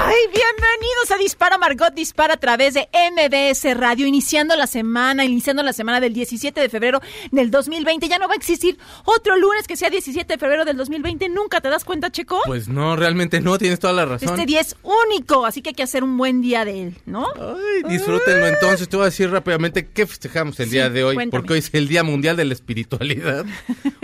Ay, bienvenidos a Dispara Margot Dispara a través de MBS Radio, iniciando la semana, iniciando la semana del 17 de febrero del 2020. Ya no va a existir otro lunes que sea 17 de febrero del 2020. ¿Nunca te das cuenta, Checo? Pues no, realmente no, tienes toda la razón. Este día es único, así que hay que hacer un buen día de él, ¿no? Ay, disfrútenlo entonces. Te voy a decir rápidamente qué festejamos el Sí, día de hoy, cuéntame. porque hoy es el Día Mundial de la Espiritualidad.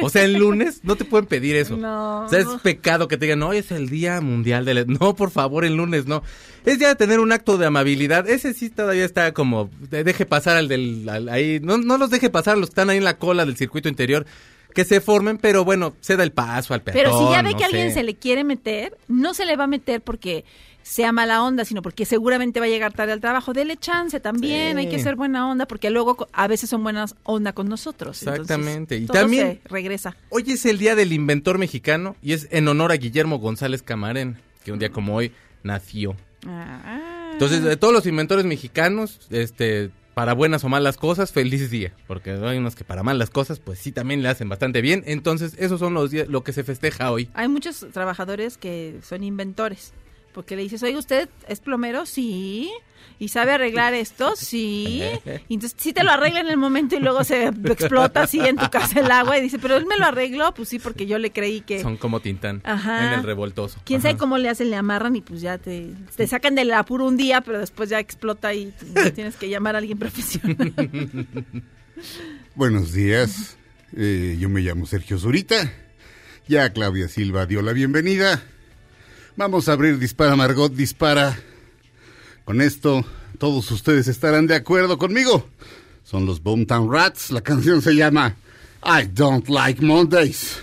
O sea, el lunes no te pueden pedir eso. No. O sea, es pecado que te digan, hoy es el Día Mundial de la... No, por favor, el lunes no. Es de tener un acto de amabilidad. Ese sí todavía está como, de- deje pasar al del... al- ahí, no, no los deje pasar, los que están ahí en la cola del circuito interior. Que se formen, pero bueno, se da el paso al peatón. Pero si ya ve no que alguien se le quiere meter, no se le va a meter porque sea mala onda, sino porque seguramente va a llegar tarde al trabajo. Dele chance también, Sí. hay que ser buena onda, porque luego a veces son buenas onda con nosotros. Entonces, Exactamente. Y todo también- se regresa. Hoy es el día del inventor mexicano y es en honor a Guillermo González Camarén, que un día como hoy nació. Ah. Entonces, de todos los inventores mexicanos, este, para buenas o malas cosas, feliz día, porque hay unos que para malas cosas, pues sí también le hacen bastante bien. Entonces, esos son los días, lo que se festeja hoy. Hay muchos trabajadores que son inventores, porque le dices, oiga, ¿usted es plomero? Sí. ¿Y sabe arreglar esto? Sí. Y entonces sí te lo arregla en el momento y luego se explota así en tu casa el agua y dice, pero él me lo arregló, pues sí, porque yo le creí que... Son como Tintán Ajá. en el revoltoso. ¿Quién Ajá. sabe cómo le hacen? Le amarran y pues ya te, te sacan del apuro un día, pero después ya explota y tienes que llamar a alguien profesional. Buenos días, Eh, yo me llamo Sergio Zurita. Ya Claudia Silva dio la bienvenida. Vamos a abrir Dispara Margot Dispara. Con esto, todos ustedes estarán de acuerdo conmigo. Son los Boomtown Rats. La canción se llama I Don't Like Mondays.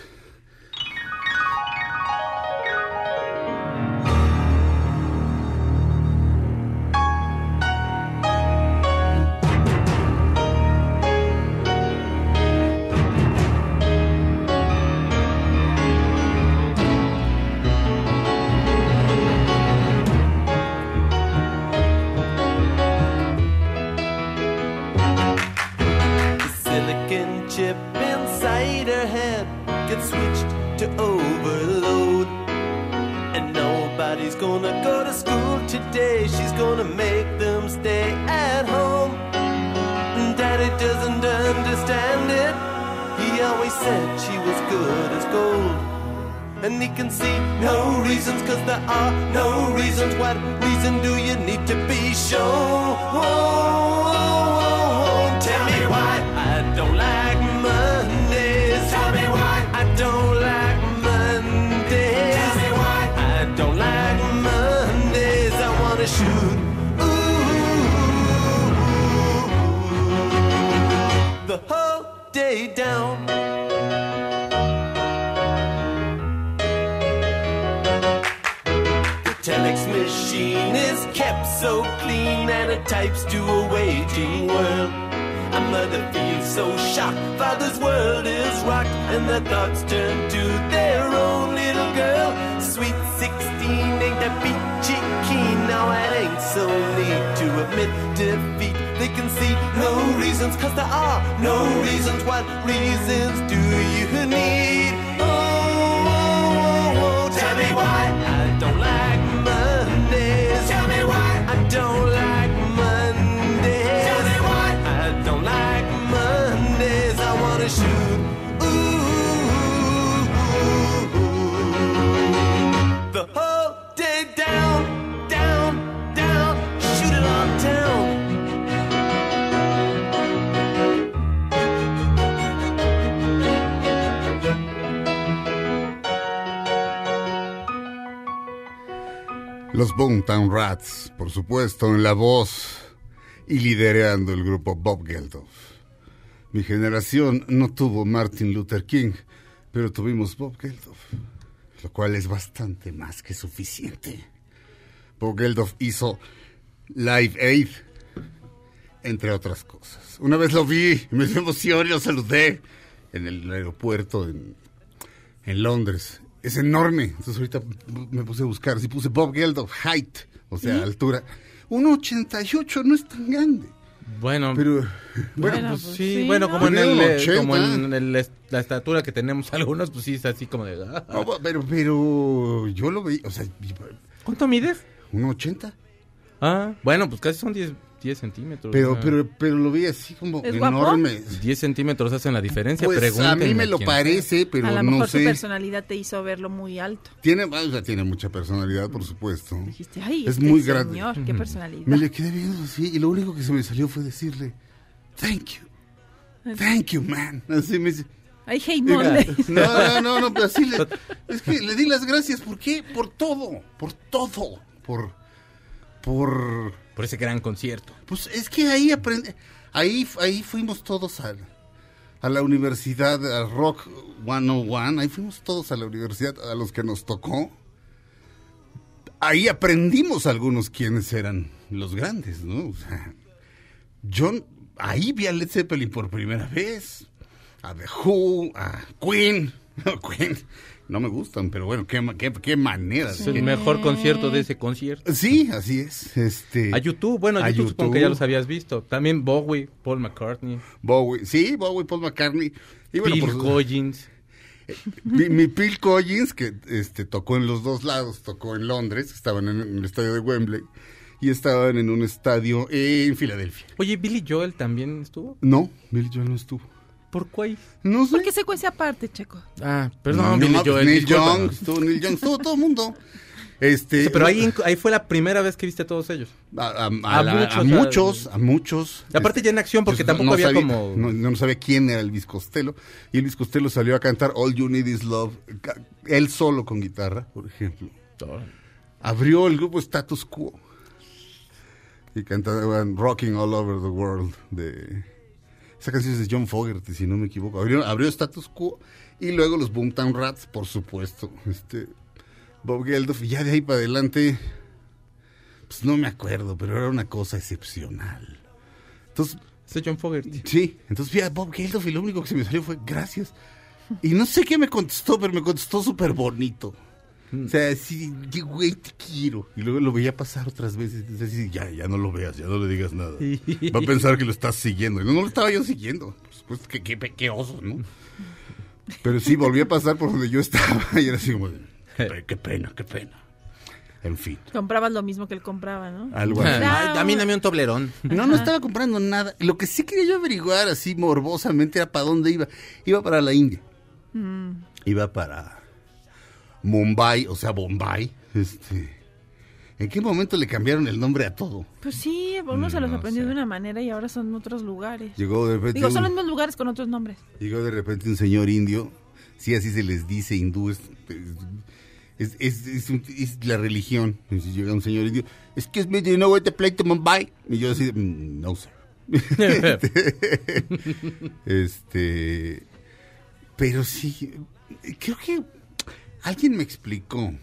En la voz y liderando el grupo Bob Geldof. Mi generación no tuvo Martin Luther King, pero tuvimos Bob Geldof, lo cual es bastante más que suficiente. Bob Geldof hizo Live Aid, entre otras cosas. Una vez lo vi, me dio emoción y lo saludé en el aeropuerto en, en Londres. Es enorme. Entonces ahorita me puse a buscar. Si puse Bob Geldof, height, o sea, altura. 1,88 no es tan grande. Bueno, Pero, bueno, pues, pues sí, sí, bueno, ¿no? como en, el, Pero eh, 80. como en el- la estatura que tenemos algunos, pues sí, es así como de... ah. no, pero, pero yo lo veía, o sea, ¿Cuánto mides? 1,80. Ah, bueno, pues casi son 10, 10 centímetros. Pero, pero, pero lo veía así como ¿Es guapo? enorme. 10 centímetros hacen la diferencia, Pues a mí me lo quién. parece, pero a lo no mejor su sé. personalidad te hizo verlo muy alto. Tiene, o sea, tiene mucha personalidad, por supuesto. Dijiste, ay, Es este muy grande. señor, qué personalidad. Me le quedé viendo así y lo único que se me salió fue decirle, thank you, thank you, man. Así me dice, Ay, hey, no, no, no, no, pero así le, es que le di las gracias, ¿por qué? Por todo, por todo, por, por, Por ese gran concierto. pues es que ahí aprende, ahí, ahí fuimos todos a, a la universidad, a Rock 101, ahí fuimos todos a la universidad, a los que nos tocó. Ahí aprendimos algunos quiénes eran los grandes, ¿no? O sea, yo ahí vi a Led Zeppelin por primera vez, a The Who, a Queen, no, Queen, no me gustan, pero bueno, qué, qué, qué manera. de Es el mejor concierto de ese concierto. Sí, así es. Este, A YouTube, bueno, A YouTube, supongo que ya los habías visto. También Bowie, Paul McCartney, Bowie, sí, Bowie, Paul McCartney. Y bueno, Bill por- Collins. mi, mi Phil Collins, que este, tocó en los dos lados, tocó en Londres, estaban en, en el estadio de Wembley, y estaban en un estadio en Filadelfia. Oye, Billy Joel también estuvo. No, Bill Joel no estuvo. ¿Por qué? No sé. ¿Por qué secuencia aparte, Checo? Ah, perdón, No, Billy pues, Joel. Neil. Young, estuvo Neil Young, estuvo todo el mundo. Este, Sí, pero ahí, ahí fue la primera vez que viste a todos ellos. a, a- a a muchos, muchos, a muchos. Y aparte ya en acción, porque Yo tampoco había sabía- como... No, no sabía quién era Elvis Costello. Y Elvis Costello salió a cantar All You Need Is Love, él solo con guitarra, por ejemplo. Abrió el grupo Status Quo. Y cantaban Rocking All Over the World. De... Esa canción es de John Fogerty, si no me equivoco. Abrió, abrió Status Quo. Y luego los Boomtown Rats, por supuesto. Este, Bob Geldof. Y ya de ahí para adelante, pues no me acuerdo, pero era una cosa excepcional. Entonces, Ese John Fogerty. Sí, entonces vi a Bob Geldof y lo único que se me salió fue gracias. Y no sé qué me contestó, pero me contestó súper bonito. O sea, sí, güey, te quiero. Y luego lo veía pasar otras veces. Entonces, así, ya, ya no lo veas, ya no le digas nada. Va a pensar que lo estás siguiendo. Y no, no lo estaba yo siguiendo. Pues, pues qué, qué, qué oso, ¿no? Pero sí, volví a pasar por donde yo estaba y era así como, qué, pe- qué pena, qué pena. En fin, Comprabas lo mismo que él compraba, ¿no? algo así. Ay, a mí dame un toblerón. No, no estaba comprando nada. Lo que sí quería yo averiguar así morbosamente era para dónde iba. Iba para la India. Iba para Mumbai, o sea, Bombay. Este, ¿En qué momento le cambiaron el nombre a todo? Pues sí, uno se los No aprendió sé. de una manera y ahora son otros lugares. Llegó de repente, Digo, son los mismos lugares con otros nombres. llegó de repente un señor indio. Sí, así se les dice hindú. Es, es, es- es un- es la religión. Y llega un señor indio, es que es me, do you know where to play to Mumbai? Y yo así, "Mm, no sé. este, pero sí, creo que alguien me explicó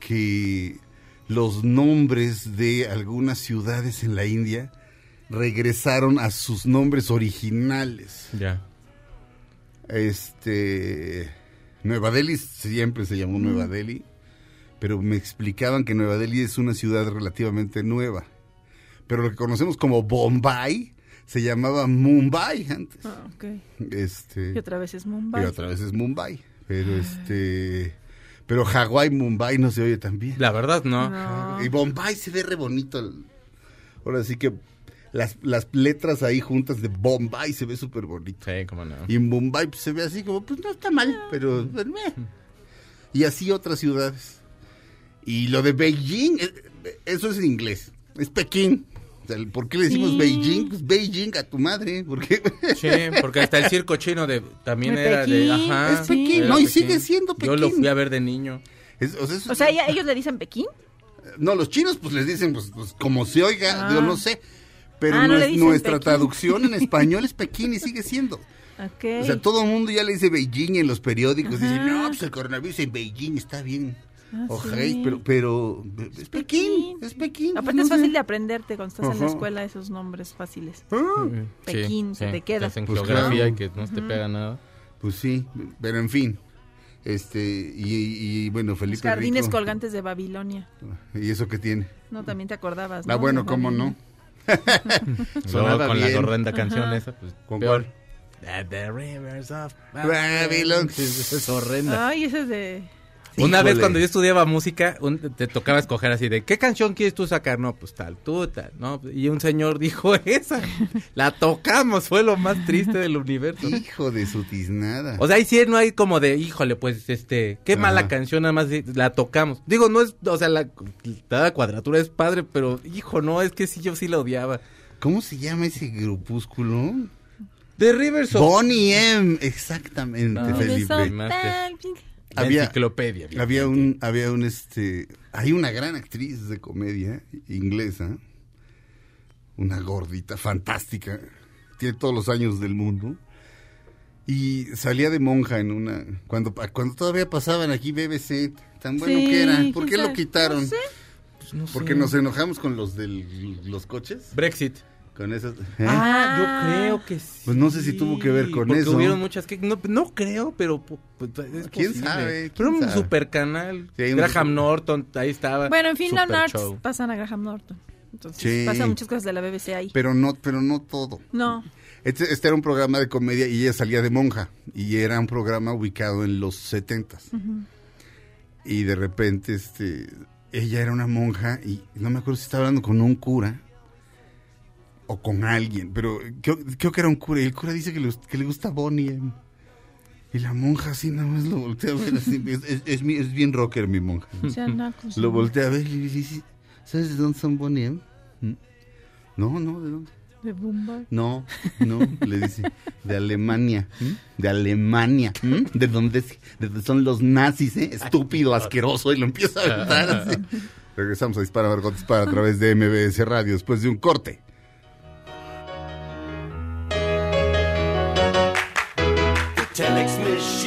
que los nombres de algunas ciudades en la India regresaron a sus nombres originales. Ya. Este, Nueva Delhi siempre se llamó Nueva Delhi, pero me explicaban que Nueva Delhi es una ciudad relativamente nueva. Pero lo que conocemos como Bombay se llamaba Mumbai antes. Ah, ok. Este, Y otra vez es Mumbai. y otra vez es Mumbai. Pero este, pero Hawái Mumbai no se oye tan bien. La verdad, no. No. Y Bombay se ve re bonito. Ahora sí que las, las letras ahí juntas de Bombay se ve súper bonito. Sí, cómo no. Y en Mumbai pues, se ve así como, pues no está mal, pero... pues, meh. Y así otras ciudades. Y lo de Beijing, eh, eso es en inglés, es Pekín. ¿Por qué le decimos Sí. Beijing? Pues Beijing a tu madre, porque Sí, porque hasta el circo chino de también De era de Pekín, ajá. es Pekín, era no, y Pekín. sigue siendo Yo lo Pekín. fui a ver de niño. Es- o sea, es- O sea, ¿ya- ¿ellos le dicen Pekín? No, los chinos pues les dicen pues, pues, como se oiga, Ah. yo no sé. Pero Ah, no nuestra Pekín. traducción en español es Pekín y sigue siendo. Ok. O sea, todo el mundo ya le dice Beijing en los periódicos. Dicen, no, pues el coronavirus en Beijing está bien. Ah, sí. pero, pero es Pekín, es Pekín. Aparte no es sé. fácil de aprenderte cuando estás en la escuela esos nombres fáciles. Ah, Pekín, se te queda. hacen Pues geografía claro. y que no te pega nada. Pues sí, pero en fin. Este, y, y, bueno, Los Felipe jardines Rico. colgantes de Babilonia. ¿Y eso qué tiene? No, también te acordabas, Ah, ¿no? bueno, De cómo no. Babilonia. Sonaba con la bien. horrenda canción esa, pues ¿Con peor. cuál? The rivers of Babylon. Sí, sí, es horrenda. Ay, ese es de... Una vez cuando yo estudiaba música, un- te tocaba escoger así de, ¿qué canción quieres tú sacar? No, pues tal, tú, tal, ¿no? Y un señor dijo esa. La tocamos, fue lo más triste del universo. Hijo de su tiznada. O sea, ahí sí no hay como de, híjole, pues, este, qué Ajá. mala canción, nada más la tocamos. Digo, no es, o sea, la, la cuadratura es padre, pero, hijo, no, es que sí, yo sí la odiaba. ¿Cómo se llama ese grupúsculo? The Rivers of... Bonnie M, exactamente, No, Felipe. Había- enciclopedia. bien. Había un, había un, este, hay una gran actriz de comedia inglesa, una gordita fantástica, tiene todos los años del mundo, y salía de monja en una, cuando, cuando todavía pasaban aquí BBC, tan bueno Sí, que era, ¿por qué lo quitaron? No sé. Pues no Porque sé. nos enojamos con los de los coches, Brexit. Con esas, ¿eh? Ah, yo Ah. creo que sí. Pues no sé si tuvo que ver con porque eso. hubieron muchas que no, no creo, pero pu- pues, es ¿Quién posible. sabe? Pero ¿Quién un sabe? super canal. Sí, un Graham Norton, ahí estaba. Bueno, en fin, Super Arts show. pasan a Graham Norton. Entonces, Sí. pasan muchas cosas de la BBC ahí. pero no, pero no todo. No. Este, este era un programa de comedia y ella salía de monja. Y era un programa ubicado en los setentas. Y de repente, este, ella era una monja y no me acuerdo si estaba hablando con un cura o con alguien, pero creo, creo que era un cura. Y el cura dice que le, que le gusta Bonnie. M. Y la monja así nada más lo voltea a ver así. Es, es- es es bien rocker mi monja. Nacos, Lo voltea a ver y le dice, ¿sabes de dónde son Bonnie? M? ¿Mm? No, no, ¿de dónde? De Boomba. No, no, le dice, de Alemania, ¿m? de Alemania, ¿m? de dónde de dónde son los nazis, ¿eh? estúpido, asqueroso, y lo empieza a aventar así. Regresamos a Dispara, Margot Dispara a través de MBS Radio después de un corte.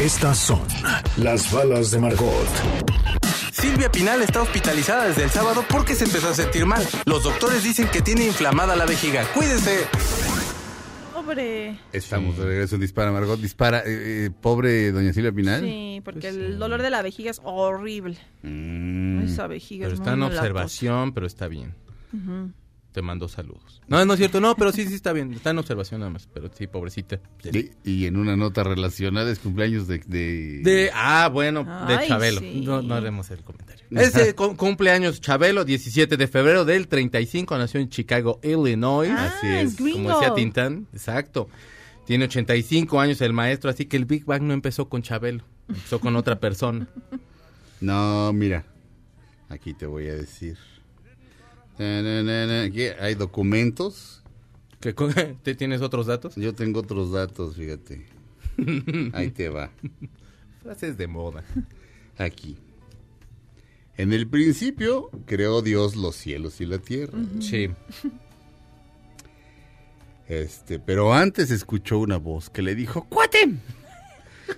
Estas son las balas de Margot. Silvia Pinal está hospitalizada desde el sábado porque se empezó a sentir mal. Los doctores dicen que tiene inflamada la vejiga. Cuídese. Pobre. Estamos de regreso en Dispara, Margot Dispara. Eh, eh, pobre doña Silvia Pinal. Sí, porque el dolor de la vejiga es horrible. Mm. Esa vejiga Pero es está en muy observación, pero está bien. Te mando saludos. No, no es cierto, no, pero sí, sí está bien. Está en observación nada más, pero sí, pobrecita. Y, y en una nota relacionada es cumpleaños de... de- De, ah, bueno, de Ay, Chabelo. sí. No, no haremos el comentario. Ese cu- cumpleaños Chabelo, 17 de febrero del 35, nació en Chicago, Illinois. Ah, así es es, gringo. como decía Tintán, exacto. Tiene 85 años el maestro, así que el Big Bang no empezó con Chabelo, empezó con otra persona. No, mira. Aquí te voy a decir. Hay documentos. ¿Qué co- ¿Te tienes otros datos? Yo tengo otros datos, fíjate. Ahí te va. Frases de moda. Aquí. En el principio creó Dios los cielos y la tierra. Sí. Este, pero antes escuchó una voz que le dijo, "Cuate,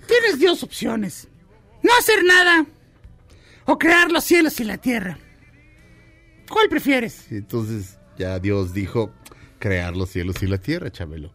tienes dos opciones: no hacer nada o crear los cielos y la tierra. ¿Cuál prefieres?" Entonces ya Dios dijo, crear los cielos y la tierra, Chabelo.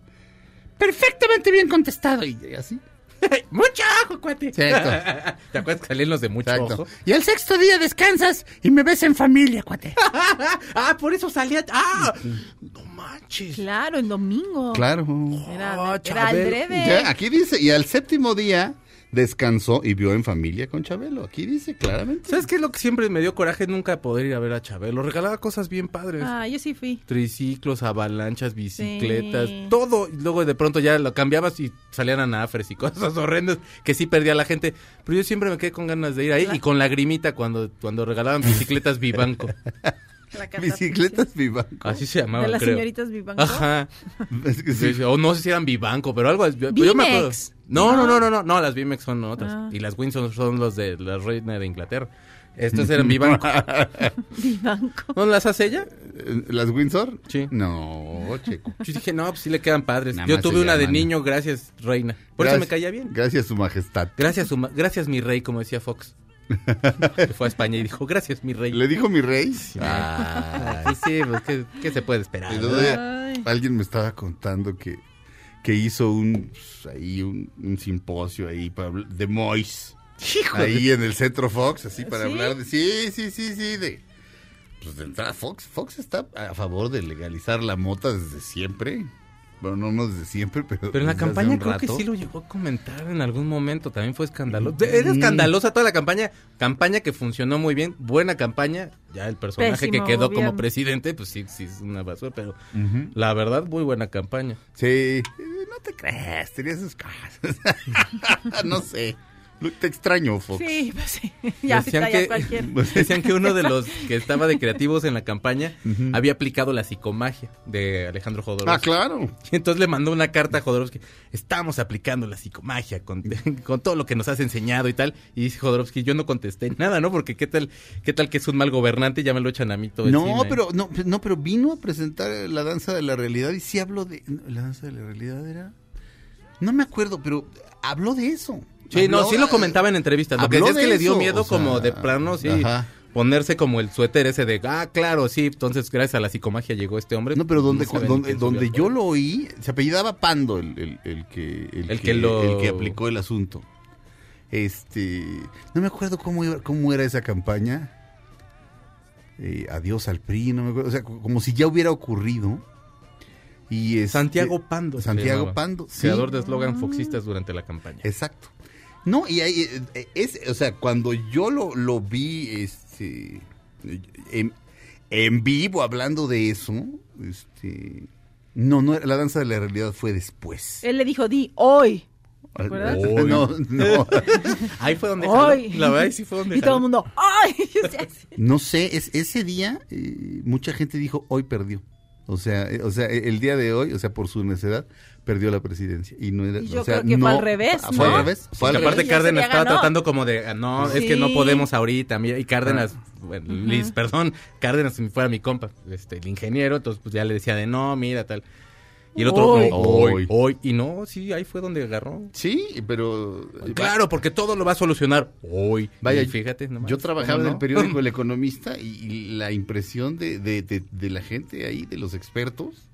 Perfectamente bien contestado. Y así. ¡Mucho ojo, cuate! Exacto. ¿Te acuerdas que salían los de mucho Exacto. ojo? Y al sexto día descansas y me ves en familia, cuate. ah, por eso salía. ¡Ah! No manches. Claro, en domingo. Claro. Era, Oh, era Chabelo. adrede. Ya, aquí dice, y al séptimo día descansó y vio en familia con Chabelo. Aquí dice claramente. ¿Sabes qué es lo que siempre me dio coraje? Nunca poder ir a ver a Chabelo. Regalaba cosas bien padres. Ah, yo sí fui. Triciclos, avalanchas, bicicletas, Sí. todo. Y luego de pronto ya lo cambiabas y salían anafres y cosas horrendas que sí perdía la gente. Pero yo siempre me quedé con ganas de ir ahí y con lagrimita cuando, cuando regalaban bicicletas Vivanco. La Bicicletas vivanco. Así se De llamaban, las creo. señoritas Vivanco. Ajá. Es que sí. Sí, O no sé si eran Vivanco, pero algo. Yo, yo me acuerdo. Vimex. No, no, no, no, no. No, las Vimex son otras. Ah. Y las Windsor son los de la reina de Inglaterra. Estas eran Vivanco. Vivanco. ¿No las hace ella? Eh, ¿Las Windsor? Sí. No, checo. Yo dije, no, pues sí le quedan padres. Nada Yo tuve una de niño, gracias, reina. Por eso me caía bien. Gracias, su majestad. Gracias, su ma- gracias mi rey, como decía Fox. Que fue a España y dijo, gracias mi rey. ¿Le dijo mi rey? Ah, sí, sí, pues, ¿qué, qué se puede esperar? Alguien me estaba contando que, que hizo un, pues, ahí un, un simposio ahí para de Mois. Ahí en el Centro Fox, así para ¿Sí? hablar de... Sí, sí, sí, sí, de... Pues de entrada, Fox, Fox está a favor de legalizar la mota desde siempre. Bueno, no, no desde siempre, pero... Pero en la campaña creo que sí lo llegó a comentar en algún momento, también fue escandaloso. Era escandalosa toda la campaña, campaña que funcionó muy bien, buena campaña, ya el personaje Pésimo que quedó como presidente, pues sí, sí es una basura, pero la verdad muy buena campaña. Sí, eh, no te creas, tenía sus cosas. no sé. Te extraño, Fox. Sí, pues sí. Ya Decían está, ya que- cualquier. Decían que uno de los que estaba de creativos en la campaña había aplicado la psicomagia de Alejandro Jodorowsky. Ah, claro. Y entonces le mandó una carta a Jodorowsky. Estamos aplicando la psicomagia con, con todo lo que nos has enseñado y tal. Y dice Jodorowsky, yo no contesté nada, ¿no? Porque qué tal, qué tal que es un mal gobernante y ya me lo echan a mí todo No, encima, ¿eh? pero no, no, pero vino a presentar la danza de la realidad y sí habló de la danza de la realidad era no me acuerdo, pero habló de eso. Sí, no, sí lo comentaba en entrevistas. Lo que decía es que le dio eso, miedo o sea, como de plano, sí. ajá. Ponerse como el suéter ese de, ah, claro, sí, entonces gracias a la psicomagia llegó este hombre. No, pero donde, ni donde, yo lo oí, se apellidaba Pando el, el, el que, el, El que, que lo- el que aplicó el asunto. Este, no me acuerdo cómo, iba- cómo era esa campaña. Eh, adiós al PRI, no me acuerdo, o sea, como si ya hubiera ocurrido. Y este- Santiago Pando. Santiago llamaba. Pando, sí. Creador de eslogan foxistas durante la campaña. Exacto. No, y ahí, eh, es, o sea, cuando yo lo, lo vi este, en, en vivo hablando de eso, este, no, no, la danza de la realidad fue después. Él le dijo, di, hoy. ¿Te acuerdas? Hoy. No, no, Ahí fue donde Hoy. jaló. La verdad, ahí sí fue donde Y todo el mundo, ¡ay! No sé, es, ese día eh, mucha gente dijo, hoy perdió. O sea, eh, o sea, el día de hoy, o sea, por su necedad, perdió la presidencia. Y no era, Y yo o sea, creo que fue no- al revés, Fue ¿no? al revés. Sí, Fue al aparte revés. Ya se Cárdenas estaba tratando como de, ah, no, es que no podemos ahorita. mira, Y Cárdenas, bueno, Liz, perdón, Cárdenas si fuera mi compa, este, el ingeniero, entonces pues ya le decía de no, mira, tal. Y el otro, Hoy. no, hoy, Hoy. hoy. Y no, sí, ahí fue donde agarró. Sí, pero... Claro, porque todo lo va a solucionar hoy. Vaya, Y fíjate, nomás, yo trabajaba ¿cómo en no? el periódico El Economista y, y la impresión de, de- de- de la gente ahí, de los expertos,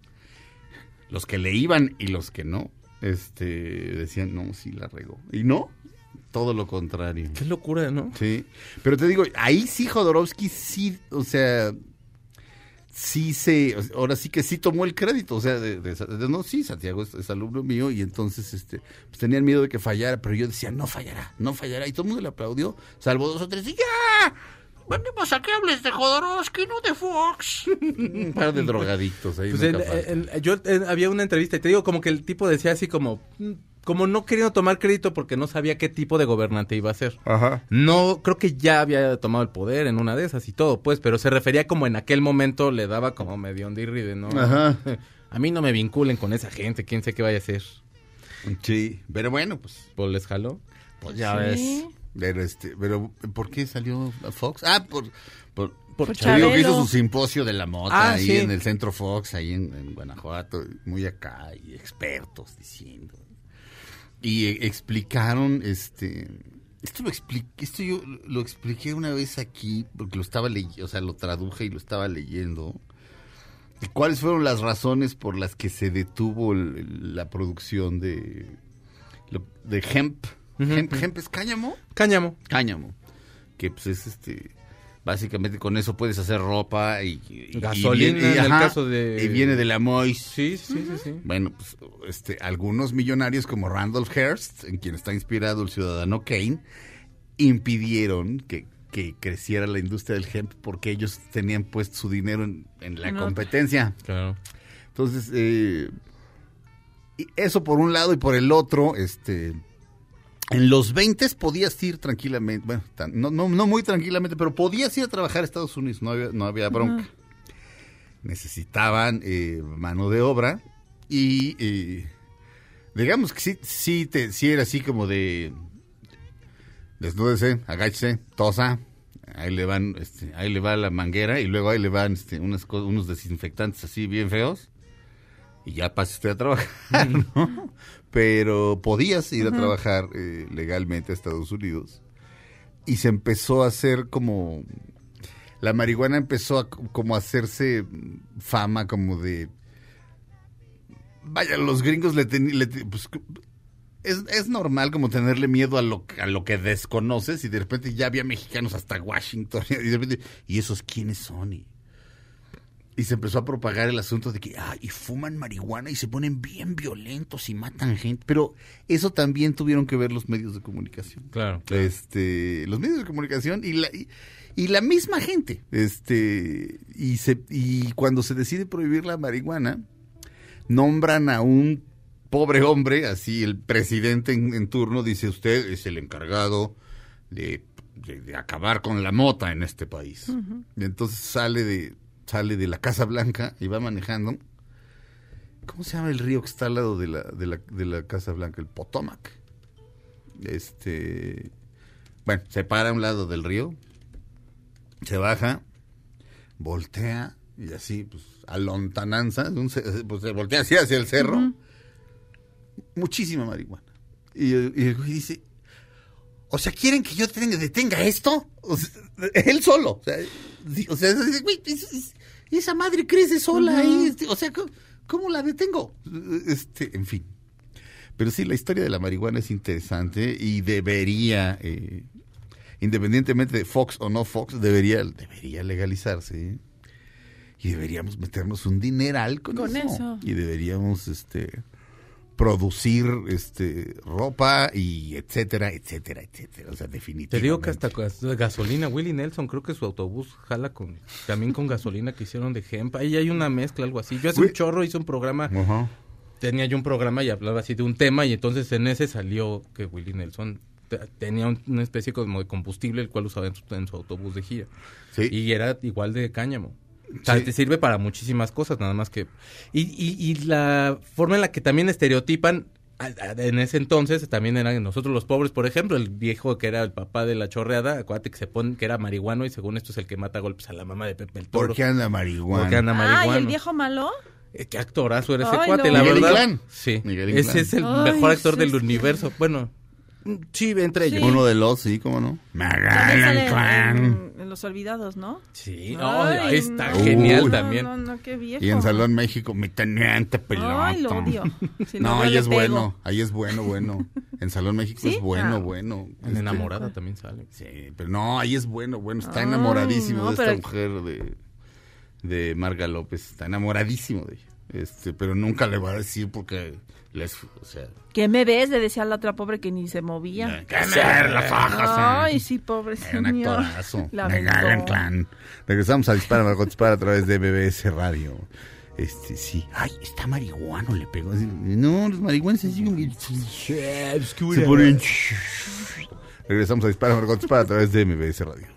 los que le iban y los que no, este, decían, no, sí la regó. Y no, todo lo contrario. Qué locura, ¿no? Sí, pero te digo, ahí sí Jodorowsky sí, o sea, sí se, ahora sí que sí tomó el crédito, o sea, de, de- de- no, sí, Santiago es, es alumno mío y entonces, este, pues tenían miedo de que fallara, pero yo decía, no fallará, no fallará, y todo el mundo le aplaudió, salvo dos o tres, y ya, venimos a que hables de Jodorowsky, no de Fox. Un par de drogadictos ahí. Pues en- en- yo había una entrevista y te digo como que el tipo decía así como, mm, como no queriendo tomar crédito porque no sabía qué tipo de gobernante iba a ser. Ajá. No, creo que ya había tomado el poder en una de esas y todo, pues, pero se refería como en aquel momento le daba como medio de ¿no? Ajá. A mí no me vinculen con esa gente, quién sé qué vaya a ser. Sí, pero bueno, pues, Pues les jaló. pues ya Sí. ves. Pero este, pero ¿por qué salió Fox? Ah, por por, Por digo que hizo su simposio de la mota Ah, ahí sí. en el Centro Fox, ahí en, en Guanajuato, muy acá, y expertos diciendo. Y eh, explicaron, este, esto lo expliqué, esto yo lo expliqué una vez aquí, porque lo estaba leyendo, o sea, lo traduje y lo estaba leyendo. ¿Y cuáles fueron las razones por las que se detuvo la producción de, de hemp? Hemp? ¿Hemp es cáñamo? Cáñamo. Cáñamo. Que pues es este... Básicamente con eso puedes hacer ropa y... y- y Gasolina, viene- y, en el caso de- Y viene de la Mois. Sí, sí, sí, sí. Bueno, pues este, algunos millonarios como Randolph Hearst, en quien está inspirado el ciudadano Kane, impidieron que, que creciera la industria del hemp porque ellos tenían puesto su dinero en, en la competencia. Claro. Entonces, eh, y eso por un lado y por el otro, este, en los 20 podías ir tranquilamente, bueno, no, no, no muy tranquilamente, pero podías ir a trabajar a Estados Unidos, no había, no había bronca. Necesitaban eh, mano de obra y eh, digamos que sí, sí, te, sí era así como de desnúdese, agáchese, tosa, ahí le van, este, ahí le va la manguera y luego ahí le van este, unas unos desinfectantes así bien feos y ya pase usted a trabajar, ¿no? Pero podías ir a trabajar eh, legalmente a Estados Unidos y se empezó a hacer como la marihuana empezó a como a hacerse fama como de vaya los gringos le, teni- le te- pues, es, es normal como tenerle miedo a lo, a lo que desconoces y de repente ya había mexicanos hasta Washington y de repente, ¿y esos quiénes son? Y, y se empezó a propagar el asunto de que, ah, y fuman marihuana y se ponen bien violentos y matan gente. Pero eso también tuvieron que ver los medios de comunicación. Claro. Este, los medios de comunicación y la, y, y la misma gente. Este, y, se, y cuando se decide prohibir la marihuana, nombran a un pobre hombre, así el presidente en, en turno dice, usted es el encargado de, de- de acabar con la mota en este país. Y entonces sale de, sale de la Casa Blanca y va manejando. ¿Cómo se llama el río que está al lado de la, de la, de la Casa Blanca? El Potomac. Este, bueno, se para a un lado del río, se baja, voltea y así, pues, a lontananza, un pues se voltea así hacia el cerro. Muchísima marihuana. Y, el- y el güey dice, o sea, ¿quieren que yo tenga- detenga esto? O sea, él solo. O sea, o es- esa madre crece sola ahí. este, o sea, ¿cómo, cómo la detengo? Este, en fin. Pero sí, la historia de la marihuana es interesante y debería, eh, independientemente de Fox o no Fox, debería, debería legalizarse. ¿eh? Y deberíamos meternos un dineral con, Con eso. eso. Y deberíamos este producir este ropa y etcétera, etcétera, etcétera. O sea, definitivamente. Te digo que hasta gas- gasolina, Willie Nelson, creo que su autobús jala con también con gasolina que hicieron de hemp. Ahí hay una mezcla, algo así. Yo hace un chorro hice un programa, tenía yo un programa y hablaba así de un tema y entonces en ese salió que Willie Nelson te- tenía un- una especie como de combustible el cual usaba en su, en su autobús de gira. Sí. Y era igual de cáñamo. O sea, Sí. te sirve para muchísimas cosas, nada más que... Y, y, y la forma en la que también estereotipan, en ese entonces también eran nosotros los pobres, por ejemplo, el viejo que era el papá de la chorreada, acuérdate que se pone que era marihuano y según esto es el que mata a golpes a la mamá de Pepe el Toro. ¿Por qué anda marihuana? Porque anda Ah, marihuano. ¿y el viejo malo? Eh, Qué actorazo era ese Ay, cuate, no. la Miguel verdad. Inclán. Sí, Miguel ese es el Ay, mejor actor sí, del universo. Bueno, sí, entre ellos. Uno de los, sí, cómo no. Magallan Clan. en, en Los Olvidados, ¿no? Sí, no, Ay, ahí está no, genial Uy. también. No, no, no, qué viejo. Y en Salón México, mi teniente pelota. Ay, lo odio. Si lo no, ahí es pego. bueno, ahí es bueno, bueno. En Salón México ¿Sí? es bueno, Ah. bueno. En Este, enamorada también sale. Sí, pero no, ahí es bueno, bueno. Está Ay, enamoradísimo no, de esta mujer de, de Marga López. Está enamoradísimo de ella. Este, pero nunca le va a decir porque les, o sea, ¿Qué me ves? Le decía a la otra pobre que ni se movía. ¿qué hacer la faja? Ay, sí, pobre un actorazo. Clan. Regresamos a Dispara Margot Dispara a través de BBS Radio. Este, sí. Ay, está marihuano, le pegó. No, los marihuanos Se ponen... Regresamos a Dispara Margot Dispara a través de MBS Radio.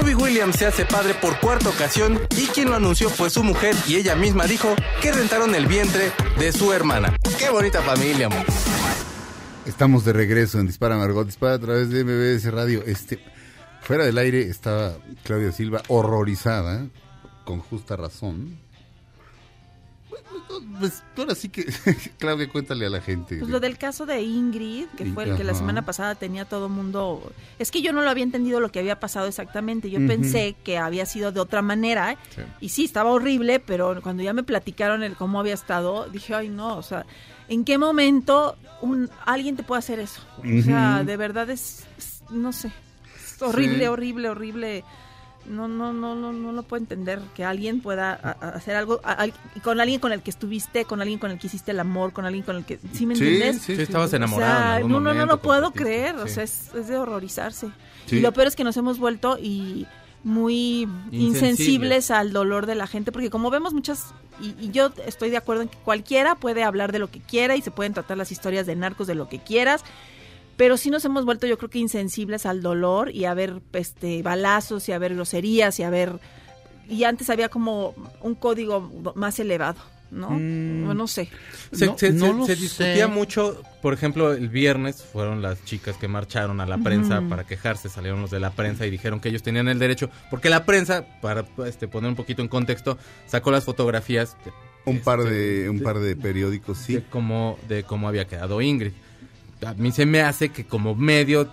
Robbie Williams se hace padre por cuarta ocasión y quien lo anunció fue su mujer y ella misma dijo que rentaron el vientre de su hermana. Qué bonita familia. mo. Estamos de regreso en Dispara Margot, Dispara a través de MBS Radio. Este, fuera del aire estaba Claudia Silva horrorizada, con justa razón. Pues ahora sí que, Claudia, cuéntale a la gente. Pues lo del caso de Ingrid, que fue el que la semana pasada tenía todo mundo... Es que yo no lo había entendido lo que había pasado exactamente. Yo pensé que había sido de otra manera. Sí. Y sí, estaba horrible, pero cuando ya me platicaron el cómo había estado, dije, ay no, o sea, ¿en qué momento un, alguien te puede hacer eso? O sea, de verdad es, no sé, es horrible, Sí. horrible, horrible. No, no, no, no, no lo puedo entender que alguien pueda a- a- hacer algo a- al- con alguien con el que estuviste, con alguien con el que hiciste el amor, con alguien con el que, ¿sí me Sí, entiendes? sí, Sí, estabas O enamorado. en sea, algún no, no, no lo puedo creer, o sí. sea, es, es de horrorizarse. Sí. Y lo peor es que nos hemos vuelto y muy Insensibles. insensibles al dolor de la gente, porque como vemos muchas, y, y yo estoy de acuerdo en que cualquiera puede hablar de lo que quiera y se pueden tratar las historias de narcos de lo que quieras, pero sí nos hemos vuelto yo creo que insensibles al dolor y a ver este balazos y a ver groserías y a ver y antes había como un código más elevado, ¿no? Mm. No sé. Se, No- se- no se- lo se sé. discutía mucho, por ejemplo, el viernes fueron las chicas que marcharon a la prensa para quejarse, salieron los de la prensa y dijeron que ellos tenían el derecho, porque la prensa, para este, poner un poquito en contexto, sacó las fotografías Un par de, un par de periódicos, sí. de cómo, de cómo había quedado Ingrid. A mí se me hace que como medio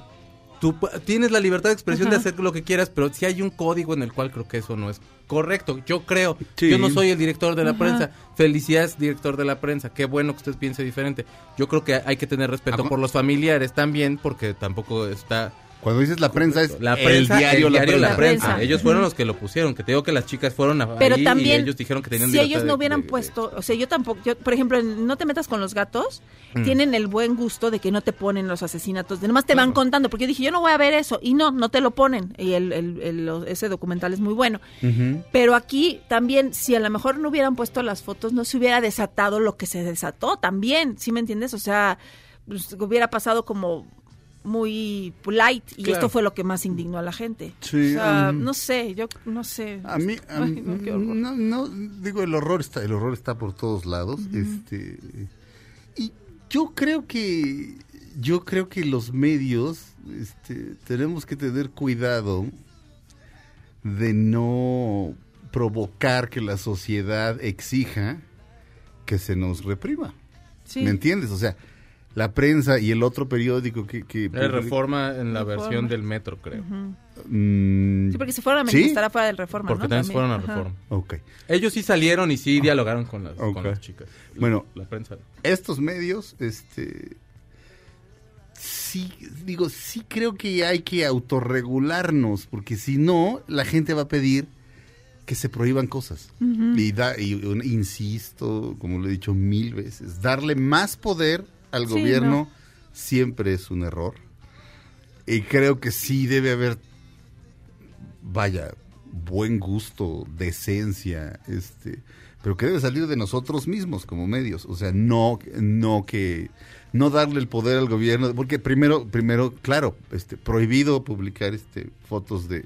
tú tienes la libertad de expresión de hacer lo que quieras, pero si hay un código en el cual creo que eso no es correcto. Yo creo. Sí. Yo no soy el director de la prensa. Felicidades, director de la prensa. Qué bueno que usted piense diferente. Yo creo que hay que tener respeto por los familiares también, porque tampoco está... Cuando dices la prensa es La prensa, el diario, el la prensa. La Prensa. prensa. Ellos fueron los que lo pusieron. Que te digo que las chicas fueron a, Pero ahí también, y ellos dijeron que tenían si ellos no hubieran de- de- puesto, o sea, yo tampoco, yo, por ejemplo, en No te metas con los gatos, Mm. tienen el buen gusto de que no te ponen los asesinatos, de nomás te van contando, porque yo dije, yo no voy a ver eso, y no, no te lo ponen, y el, el- ese documental es muy bueno. Pero aquí también, si a lo mejor no hubieran puesto las fotos, no se hubiera desatado lo que se desató también, ¿sí me entiendes? O sea, pues, hubiera pasado como muy polite y Claro. esto fue lo que más indignó a la gente. Sí, o sea, um, no sé, yo no sé. A mí, a Ay, mí- no, qué horror. no, no, digo, el horror está, el horror está por todos lados, este, y yo creo que, yo creo que los medios, este, tenemos que tener cuidado de no provocar que la sociedad exija que se nos reprima, Sí. ¿me entiendes? O sea, la prensa y el otro periódico que, que Era reforma en la Reforma. versión del metro, creo. Mm, Sí, porque se fueron a ¿Sí? manifestar afuera del Reforma, Porque ¿no? también se fueron a reforma. ok. Ellos sí salieron y sí dialogaron con las, con Ok. las chicas. Bueno. la prensa. estos medios, este, sí, digo, sí creo que hay que autorregularnos, porque si no, la gente va a pedir que se prohíban cosas. Y, da, y un- insisto, como lo he dicho mil veces, darle más poder al Sí, gobierno no. siempre es un error. Y creo que sí debe haber, vaya, buen gusto, decencia, este, pero que debe salir de nosotros mismos como medios, o sea, no, no que, no darle el poder al gobierno, porque primero, primero, claro, este, prohibido publicar, este, fotos de,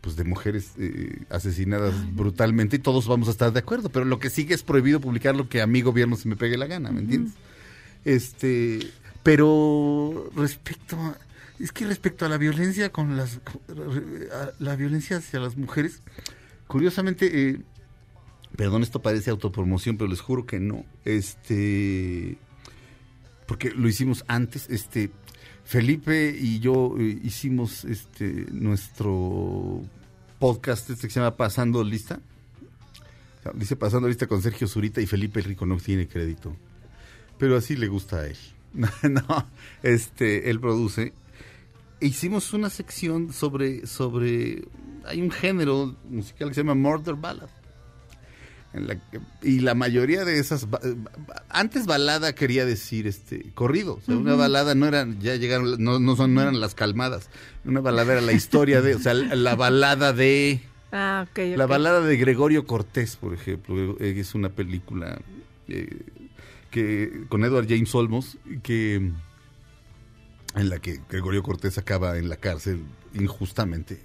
pues de mujeres eh, asesinadas brutalmente y todos vamos a estar de acuerdo, pero lo que sigue es prohibido publicar lo que a mi gobierno se me pegue la gana, ¿me entiendes? Este, pero respecto a, es que respecto a la violencia con las la violencia hacia las mujeres, curiosamente eh, perdón, esto parece autopromoción, pero les juro que no. Este porque lo hicimos antes, este Felipe y yo eh, hicimos este nuestro podcast este que se llama Pasando Lista. Dice Pasando Lista con Sergio Zurita y Felipe el Rico no tiene crédito. Pero así le gusta a él. no, este, él produce. Hicimos una sección sobre, sobre, hay un género musical que se llama Murder Ballad. En la que- y la mayoría de esas, antes balada quería decir este corrido, o sea, una balada no eran, ya llegaron, no, no son, no eran las calmadas, una balada era la historia de, o sea, la, la balada de, Ah, ok, La balada de Gregorio Cortés, por ejemplo, es una película eh, con Edward James Olmos que en la que Gregorio Cortés acaba en la cárcel injustamente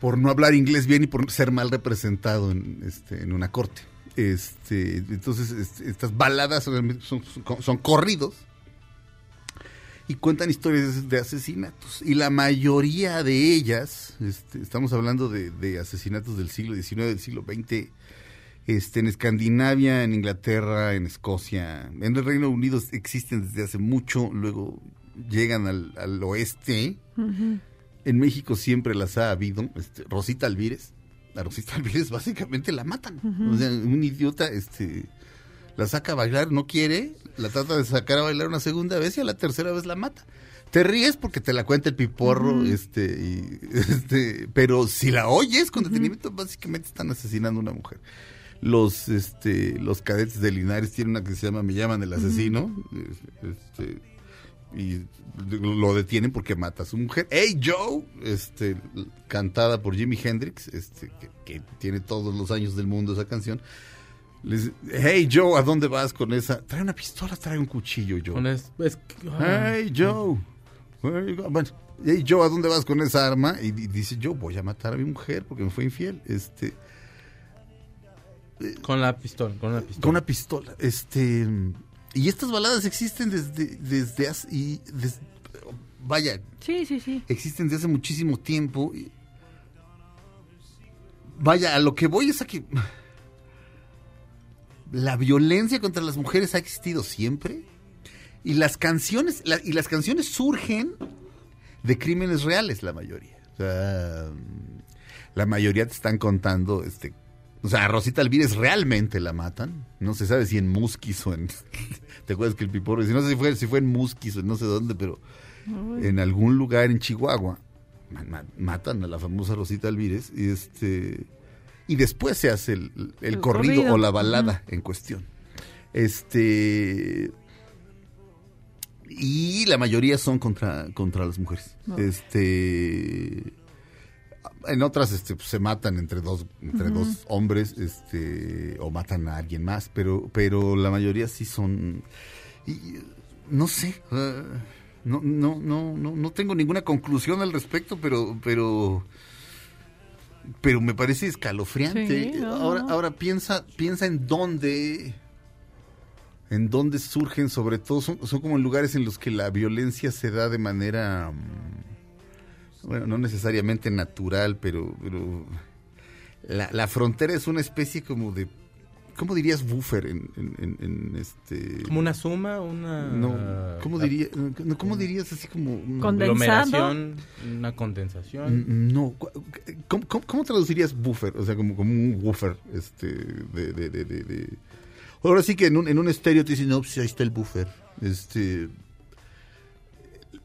por no hablar inglés bien y por ser mal representado en, este, en una corte. Este, entonces, estas baladas son- son corridos y cuentan historias de asesinatos. Y la mayoría de ellas, este, estamos hablando de, de asesinatos del siglo XIX, del siglo XX, este, en Escandinavia, en Inglaterra, en Escocia, en el Reino Unido existen desde hace mucho, luego llegan al, al oeste. En México siempre las ha habido. Este, Rosita Alvírez, a Rosita Alvírez básicamente la matan. O sea, un idiota, este, la saca a bailar, no quiere, la trata de sacar a bailar una segunda vez y a la tercera vez la mata. Te ríes porque te la cuenta el piporro, este, y, este, pero si la oyes con detenimiento, básicamente están asesinando a una mujer. Los, este, los cadetes de Linares tienen una que se llama Me llaman el asesino, este, y lo detienen porque mata a su mujer. Hey Joe, este, cantada por Jimi Hendrix, este, que, que tiene todos los años del mundo esa canción. Les, hey Joe, ¿a dónde vas con esa? Trae una pistola, trae un cuchillo, Joe. Con es- es- ah. Hey Joe, where you go? Bueno, hey Joe, ¿a dónde vas con esa arma? Y, di- dice yo voy a matar a mi mujer porque me fue infiel. Este, Con la pistola, con una pistola. con una pistola. Este, y estas baladas existen desde, desde hace, y des- vaya, Sí, sí, sí. existen desde hace muchísimo tiempo. y- vaya, a lo que voy es a que la violencia contra las mujeres ha existido siempre y las canciones la- y las canciones surgen de crímenes reales la mayoría. O sea, la mayoría te están contando este o sea, a Rosita Alvírez realmente la matan. No se sabe si en Musquis o en. ¿Te acuerdas que el Piporro dice? No sé si fue, si fue en Musquis o en no sé dónde, pero en algún lugar en Chihuahua ma- ma- matan a la famosa Rosita Alvírez y este y después se hace el, el El corrido, corrido. o la balada en cuestión. Este y la mayoría son contra contra las mujeres. No. Este en otras este, pues, se matan entre dos entre dos hombres este o matan a alguien más pero pero la mayoría sí son y, no sé eh, no, no no no no tengo ninguna conclusión al respecto pero pero pero me parece escalofriante. Sí, no, ahora ahora piensa piensa en dónde en dónde surgen sobre todo son, son como lugares en los que la violencia se da de manera mm, bueno, no necesariamente natural, pero, pero la, la frontera es una especie como de, ¿cómo dirías buffer en, en- en- en este? Como una suma, una... No, ¿cómo la- diría, no, ¿cómo dirías así como? un- Condensado. aglomeración, una condensación. Mm, No, ¿cómo, cómo, cómo traducirías buffer? O sea, como, como un buffer, este, de, de, de, de- de- Ahora sí que en un, en un estéreo te dicen, no, pues ahí está el buffer. Este,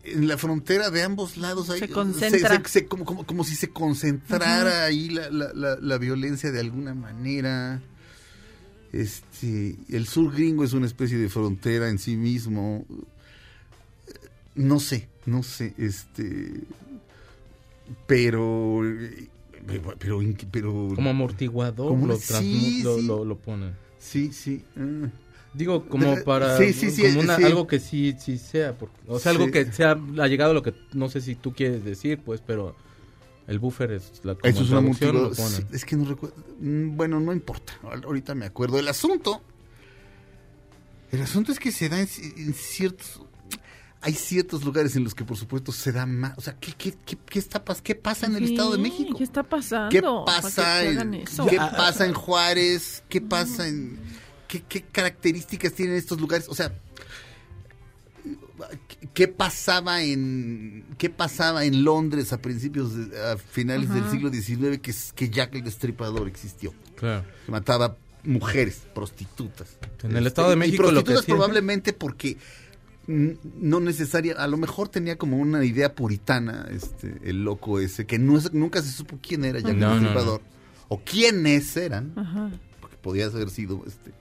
en la frontera de ambos lados hay, Se concentra. se- se- como, como, como si se concentrara ahí la, la, la, la violencia de alguna manera. Este, el sur gringo es una especie de frontera en sí mismo. No sé, no sé, este, pero, pero, pero, Como amortiguador Como lo, sí, lo, sí. lo, lo ponen. sí, sí. ah. Digo, como para... sí, sí, sí, como una- sí. algo que sí, sí sea. porque- o sea, algo Sí. que sea... Ha llegado a lo que no sé si tú quieres decir, pues, pero... El buffer es la como Eso es una es que no recuerdo. Mm, Bueno, no importa. Ahor- Ahorita me acuerdo. El asunto. El asunto es que se da en, ci- en ciertos. Hay ciertos lugares en los que, por supuesto, se da más. O sea, ¿qué, qué, qué, qué está, pas- qué pasa en el Sí, Estado de México? ¿Qué está pasando? ¿Qué pasa, que en. ¿qué pasa en Juárez? ¿Qué pasa en... ¿Qué, qué características tienen estos lugares? O sea, ¿qué- ¿qué pasaba en qué pasaba en Londres a principios, de- a finales del siglo XIX que, es- que Jack el Destripador existió? Claro. Que mataba mujeres, prostitutas. En el Estado de y México lo que prostitutas probablemente porque no necesaria, a lo mejor tenía como una idea puritana, este, el loco ese, que no es- nunca se supo quién era Jack No, el no, Destripador, o quiénes eran, Ajá, porque podía haber sido este,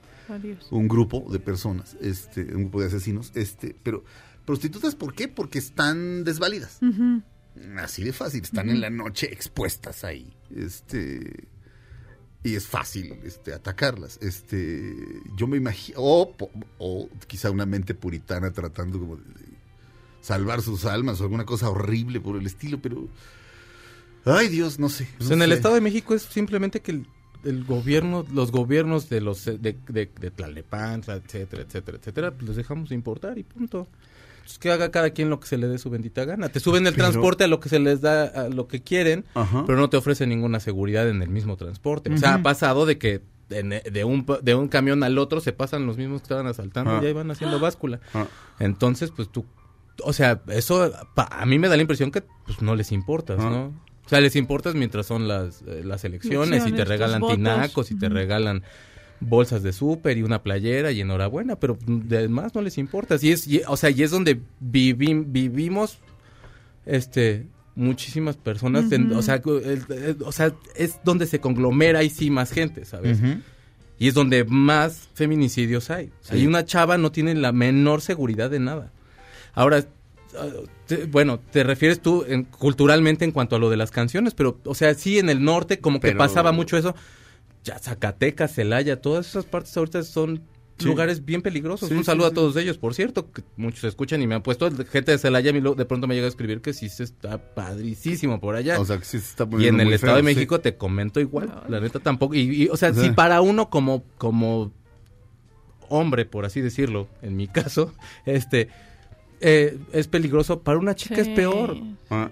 un grupo de personas, este, un grupo de asesinos, este, pero prostitutas, ¿por qué? Porque están desvalidas. Así de fácil, están en la noche expuestas ahí. Este y es fácil este atacarlas. Este, yo me imagino o, o quizá una mente puritana tratando como de salvar sus almas o alguna cosa horrible por el estilo, pero ay, Dios, no sé. Pues en el. Estado de México es simplemente que el, gobierno, los gobiernos de los de, de, de Tlalnepantla, etcétera, etcétera, etcétera, pues los dejamos importar y punto. Entonces, que haga cada quien lo que se le dé su bendita gana. Te suben el Pero- transporte a lo que se les da, a lo que quieren, Ajá. pero no te ofrecen ninguna seguridad en el mismo transporte. O sea, ha pasado de que de, un, de un camión al otro se pasan los mismos que estaban asaltando Ah. y ahí van haciendo báscula. Ah. Entonces, pues tú, o sea, eso pa- a mí me da la impresión que pues no les importas, Ah. ¿no? O sea, les importas mientras son las, eh, las elecciones y te regalan tinacos y te regalan bolsas de súper y una playera y enhorabuena, pero de más no les importa. Y es, y- o sea, y es donde vivi- vivimos este muchísimas personas, en- o, sea, el- el- o sea, es donde se conglomera y sí más gente, ¿sabes? Y es donde más feminicidios hay. Sí. Hay una chava no tiene la menor seguridad de nada. Ahora, ah, te- bueno, te refieres tú en- culturalmente en cuanto a lo de las canciones, pero, o sea, sí en el norte como que pasaba mucho eso. Ya Zacatecas, Celaya, todas esas partes ahorita son Sí. lugares bien peligrosos. Sí, Un saludo sí. a todos ellos, por cierto, que muchos escuchan y me han puesto gente de Celaya, a mí lo- de pronto me llega a escribir que sí se está padricísimo por allá. O sea, que sí se está Y en el muy Estado feo, de sí. México te comento igual, la neta tampoco. Y, y, o sea, Sí. si para uno como, como hombre, por así decirlo, en mi caso, este eh, es peligroso, para una chica es peor. Ah.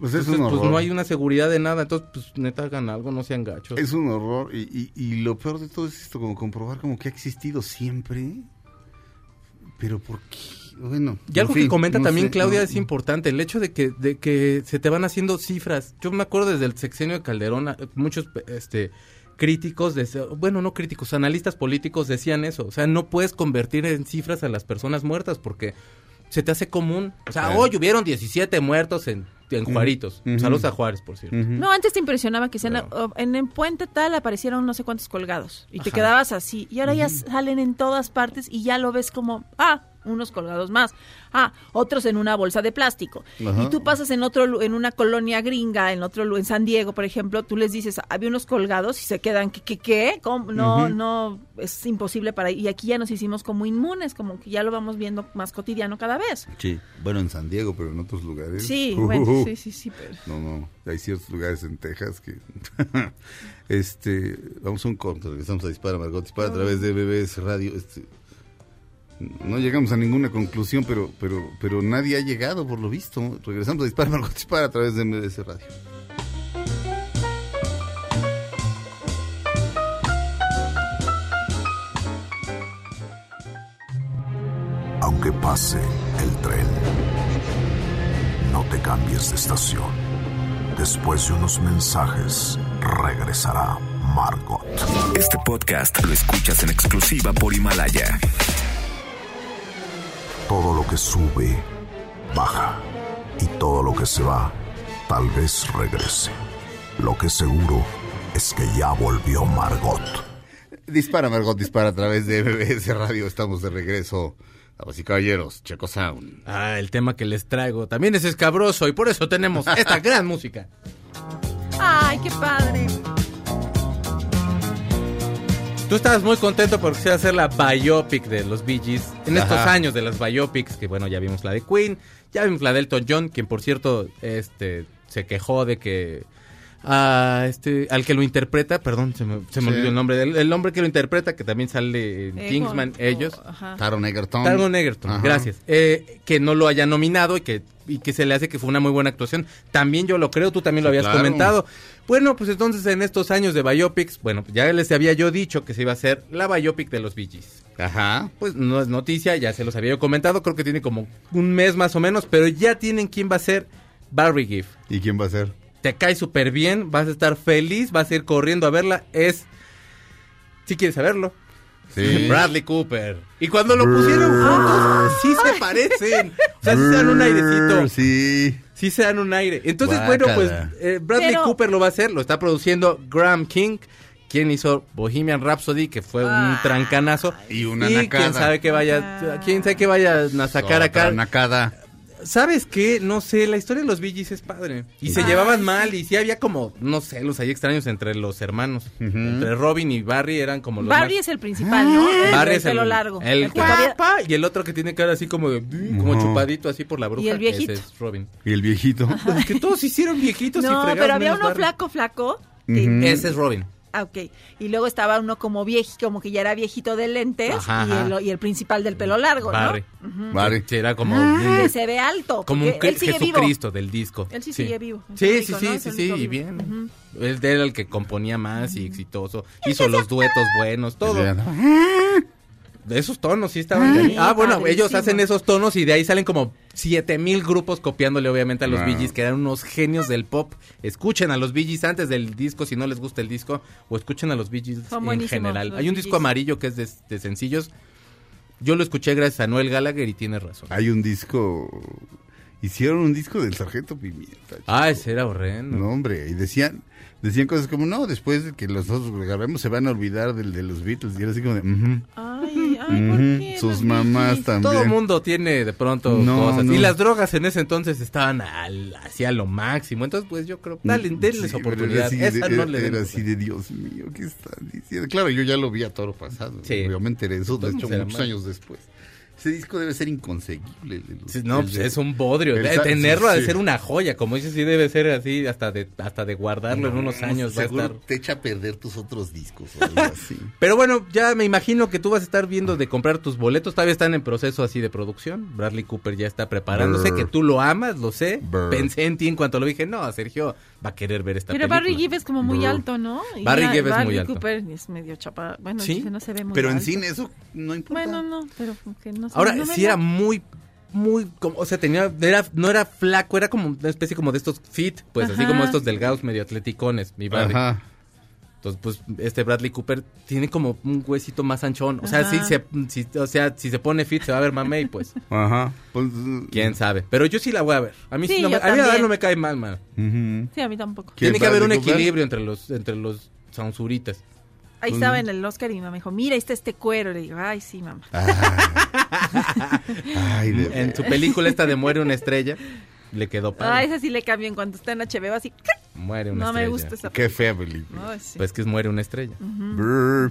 Pues es Entonces, un pues horror. no hay una seguridad de nada, entonces pues neta hagan algo, no sean gachos. Es un horror y, y- y lo peor de todo es esto, como comprobar como que ha existido siempre. Pero ¿por qué? Bueno. Y algo fin, que comenta no también sé, Claudia no- es importante, el hecho de que, de que se te van haciendo cifras. Yo me acuerdo desde el sexenio de Calderón, muchos este, críticos, dese- bueno, no críticos, analistas políticos decían eso. O sea, no puedes convertir en cifras a las personas muertas porque se te hace común. O sea, hoy hubieron 17 muertos en, en Juaritos. Saludos a Juárez, por cierto. No, antes te impresionaba que sean, en el puente tal aparecieron no sé cuántos colgados y te quedabas así. Y ahora ya salen en todas partes y ya lo ves como, ah, unos colgados más. Ah, otros en una bolsa de plástico. Ajá. Y tú pasas en otro en una colonia gringa, en otro en San Diego, por ejemplo, tú les dices, había unos colgados y se quedan, ¿qué qué qué? ¿Cómo? No, no es imposible para y aquí ya nos hicimos como inmunes, como que ya lo vamos viendo más cotidiano cada vez. Sí, bueno, en San Diego, pero en otros lugares. Sí, Uh, bueno, uh, sí, sí, sí, pero No, no, hay ciertos lugares en Texas que... este, vamos a un corto, regresamos a Dispara, Margot, Dispara a través de BBS Radio. Este, no llegamos a ninguna conclusión, pero, pero, pero nadie ha llegado, por lo visto. Regresamos a Dispara, Margot, Dispara a través de MBS Radio. Aunque pase el tren, no te cambies de estación. Después de unos mensajes, regresará Margot. Este podcast lo escuchas en exclusiva por Himalaya. Todo lo que sube, baja. Y todo lo que se va, tal vez regrese. Lo que seguro es que ya volvió Margot. Dispara, Margot, dispara a través de MBS Radio. Estamos de regreso. Damas y caballeros, Checo Sound. Ah, el tema que les traigo también es escabroso y por eso tenemos esta gran música. Ay, qué padre. Tú estabas muy contento porque se iba a hacer la biopic de los Bee Gees. En estos años de las biopics, que bueno, ya vimos la de Queen, ya vimos la de Elton John, quien por cierto este se quejó de que a este al que lo interpreta, perdón, se me, se me Sí. olvidó el nombre del el hombre que lo interpreta, que también sale en Eh, Kingsman, ellos. ajá. Taron Egerton. Taron Egerton, Ajá. gracias. Eh, que no lo haya nominado y que, y que se le hace que fue una muy buena actuación. También yo lo creo, tú también lo habías claro. comentado. Bueno, pues entonces en estos años de biopics, bueno, ya les había yo dicho que se iba a hacer la biopic de los Bee Gees. Ajá. Pues no es noticia, ya se los había yo comentado, creo que tiene como un mes más o menos, pero ya tienen quién va a ser Barry Giff. ¿Y quién va a ser? Te cae súper bien, vas a estar feliz, vas a ir corriendo a verla, es... Si quieres saberlo. Sí. Bradley Cooper. Y cuando lo pusieron juntos, sí se parecen. O sea, sí se dan un airecito. Sí. Sí se dan un aire. Entonces, Guácala. bueno, pues eh, Bradley Pero- Cooper lo va a hacer, lo está produciendo Graham King, quien hizo Bohemian Rhapsody, que fue un trancanazo. Y una y nacada. quién sabe que vaya, quién sabe que vaya a sacar Otra acá. nacada. ¿Sabes qué? No sé, la historia de los Gees es padre. Y se Ay, llevaban sí. mal y sí había como, no sé, los ahí extraños entre los hermanos. Entre Robin y Barry eran como los Barry más- es el principal, ¿no? El, Barry es el, pelo largo. El, que todavía- guapa, y el otro que tiene cara así como de, como Ujú. chupadito así por la bruja. Y el viejito. Ese es Robin. Y el viejito. Pues es que todos se hicieron viejitos y No, fregados, pero había uno Barry. flaco, flaco. que-. Ese es Robin. Ah, ok. Y luego estaba uno como viejito, como que ya era viejito de lentes Ajá, y, el, y el principal del pelo largo, Barry. ¿no? Vale. Sí, era como Que un- se ve alto. como un él sigue vivo. Jesucristo del disco. Él sí sigue vivo. Sí, sí, único, sí, ¿no? Sí, sí, y vivo. bien. Él era el que componía más y exitoso. Hizo los duetos buenos, todo. De esos tonos sí estaban. Ay, bien. ah, bueno, padrísimo. ellos hacen esos tonos y de ahí salen como 7000 grupos copiándole obviamente a los Wow. Bee Gees, que eran unos genios del pop. Escuchen a los Bee Gees antes del disco si no les gusta el disco o escuchen a los Bee Gees Son en general. los Hay un disco amarillo que es de, de sencillos. Yo lo escuché gracias a Noel Gallagher y tiene razón. Hay un disco. Hicieron un disco del Sargento Pimienta. Ah, ese era horrendo. No, hombre, y decían, decían cosas como, no, después de que nosotros lo agarremos se van a olvidar del de los Beatles. Y era así como de, "Ujú, Ay, ay, ¿por ujú". qué? Sus mamás también. Todo mundo tiene de pronto No, cosas. no. Y las drogas en ese entonces estaban al, hacia lo máximo. Entonces, pues yo creo, dale, denles Sí, oportunidad. Era así, Esa de, no le era así de Dios mío, ¿qué están diciendo? Claro, yo ya lo vi a toro pasado. Sí. Obviamente de eso, de hecho, muchos mal. años después. Ese disco debe ser inconseguible. los- Sí, No, pues de- es un bodrio. el tenerlo ha de sí. ser una joya. Como dices, sí debe ser así hasta de, hasta de guardarlo en unos años. Va a estar. te echa a perder tus otros discos o algo así. Pero bueno, ya me imagino que tú vas a estar viendo de comprar tus boletos. Todavía están en proceso así de producción. Bradley Cooper ya está preparándose. Brr. Que tú lo amas, lo sé. Brr. Pensé en ti en cuanto lo dije. No, Sergio va a querer ver esta Pero película. Barry Gibb es como muy Brr. alto, ¿no? Y Barry Gibb es muy Bradley alto. Cooper es medio chapa. Bueno, ¿Sí? no se ve muy Pero en alto. cine eso no importa. Bueno, no, pero que no Ahora, no sí era muy, muy, como, o sea, tenía, era, no era flaco, era como una especie como de estos fit, pues así como estos delgados medio atleticones, mi Barry. Ajá. Entonces, pues, este Bradley Cooper tiene como un huesito más anchón. O sea, Ajá. sí se, sí, o sea, si se pone fit se va a ver mamey, pues, Ajá. Pues, quién sabe. Pero yo sí la voy a ver. A mí sí, no me, a mí la verdad también. no me cae mal, man. ujú. Sí, a mí tampoco. ¿Quién, Tiene que haber un Bradley Cooper? equilibrio entre los, entre los sansuritas. Ahí estaba en el Oscar y mi mamá me dijo, mira, ahí está este cuero. Le digo, ay, sí, mamá. Ay, de En su película esta de Muere una estrella, le quedó Ah, padre. esa sí le cambio en cuanto está en HBO, así. Muere una No estrella. me gusta esa. Qué fea película. Ay, sí. Pues que es Muere una estrella.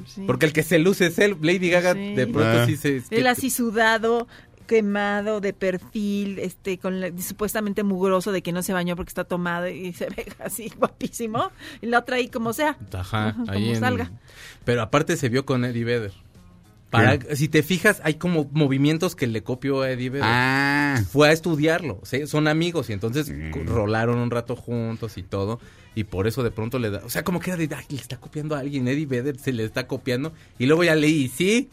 Sí. Porque el que se luce es él. Lady Gaga Sí. de pronto Ah. sí se... es que- Él así sudado, quemado, de perfil, este, con la- supuestamente mugroso de que no se bañó porque está tomado y se ve así guapísimo. Y la otra ahí como sea. Ajá, ahí como en- salga. Pero aparte se vio con Eddie Vedder. Para, si te fijas, hay como movimientos que le copió a Eddie Vedder. Ah. Fue a estudiarlo, son amigos y entonces Mm. rolaron un rato juntos y todo. Y por eso de pronto le da, o sea, como que era de, "Ay, le está copiando a alguien, Eddie Vedder se le está copiando. Y luego ya leí, sí,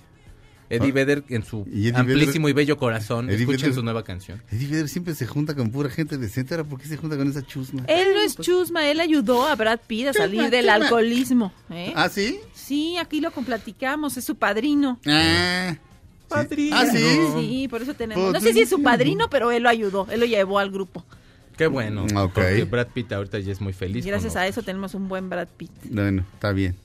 Eddie Ah. Vedder en su ¿Y Eddie amplísimo Vedder? y bello corazón. Eddie Escuchen Vedder- su nueva canción. Eddie Vedder siempre se junta con pura gente decente. ¿Ahora por qué se junta con esa chusma? Él no es chusma, él ayudó a Brad Pitt a salir Chusma, del chusma. alcoholismo. ¿eh? ¿Ah, sí? Sí, aquí lo platicamos, es su padrino. Ah. Sí. Padrino. ¿Ah, sí? Sí, por eso tenemos. No sé si es su padrino, pero él lo ayudó, él lo llevó al grupo. Qué bueno. Mm, ok. Porque Brad Pitt ahorita ya es muy feliz. Y gracias a eso tenemos un buen Brad Pitt. Bueno, está bien.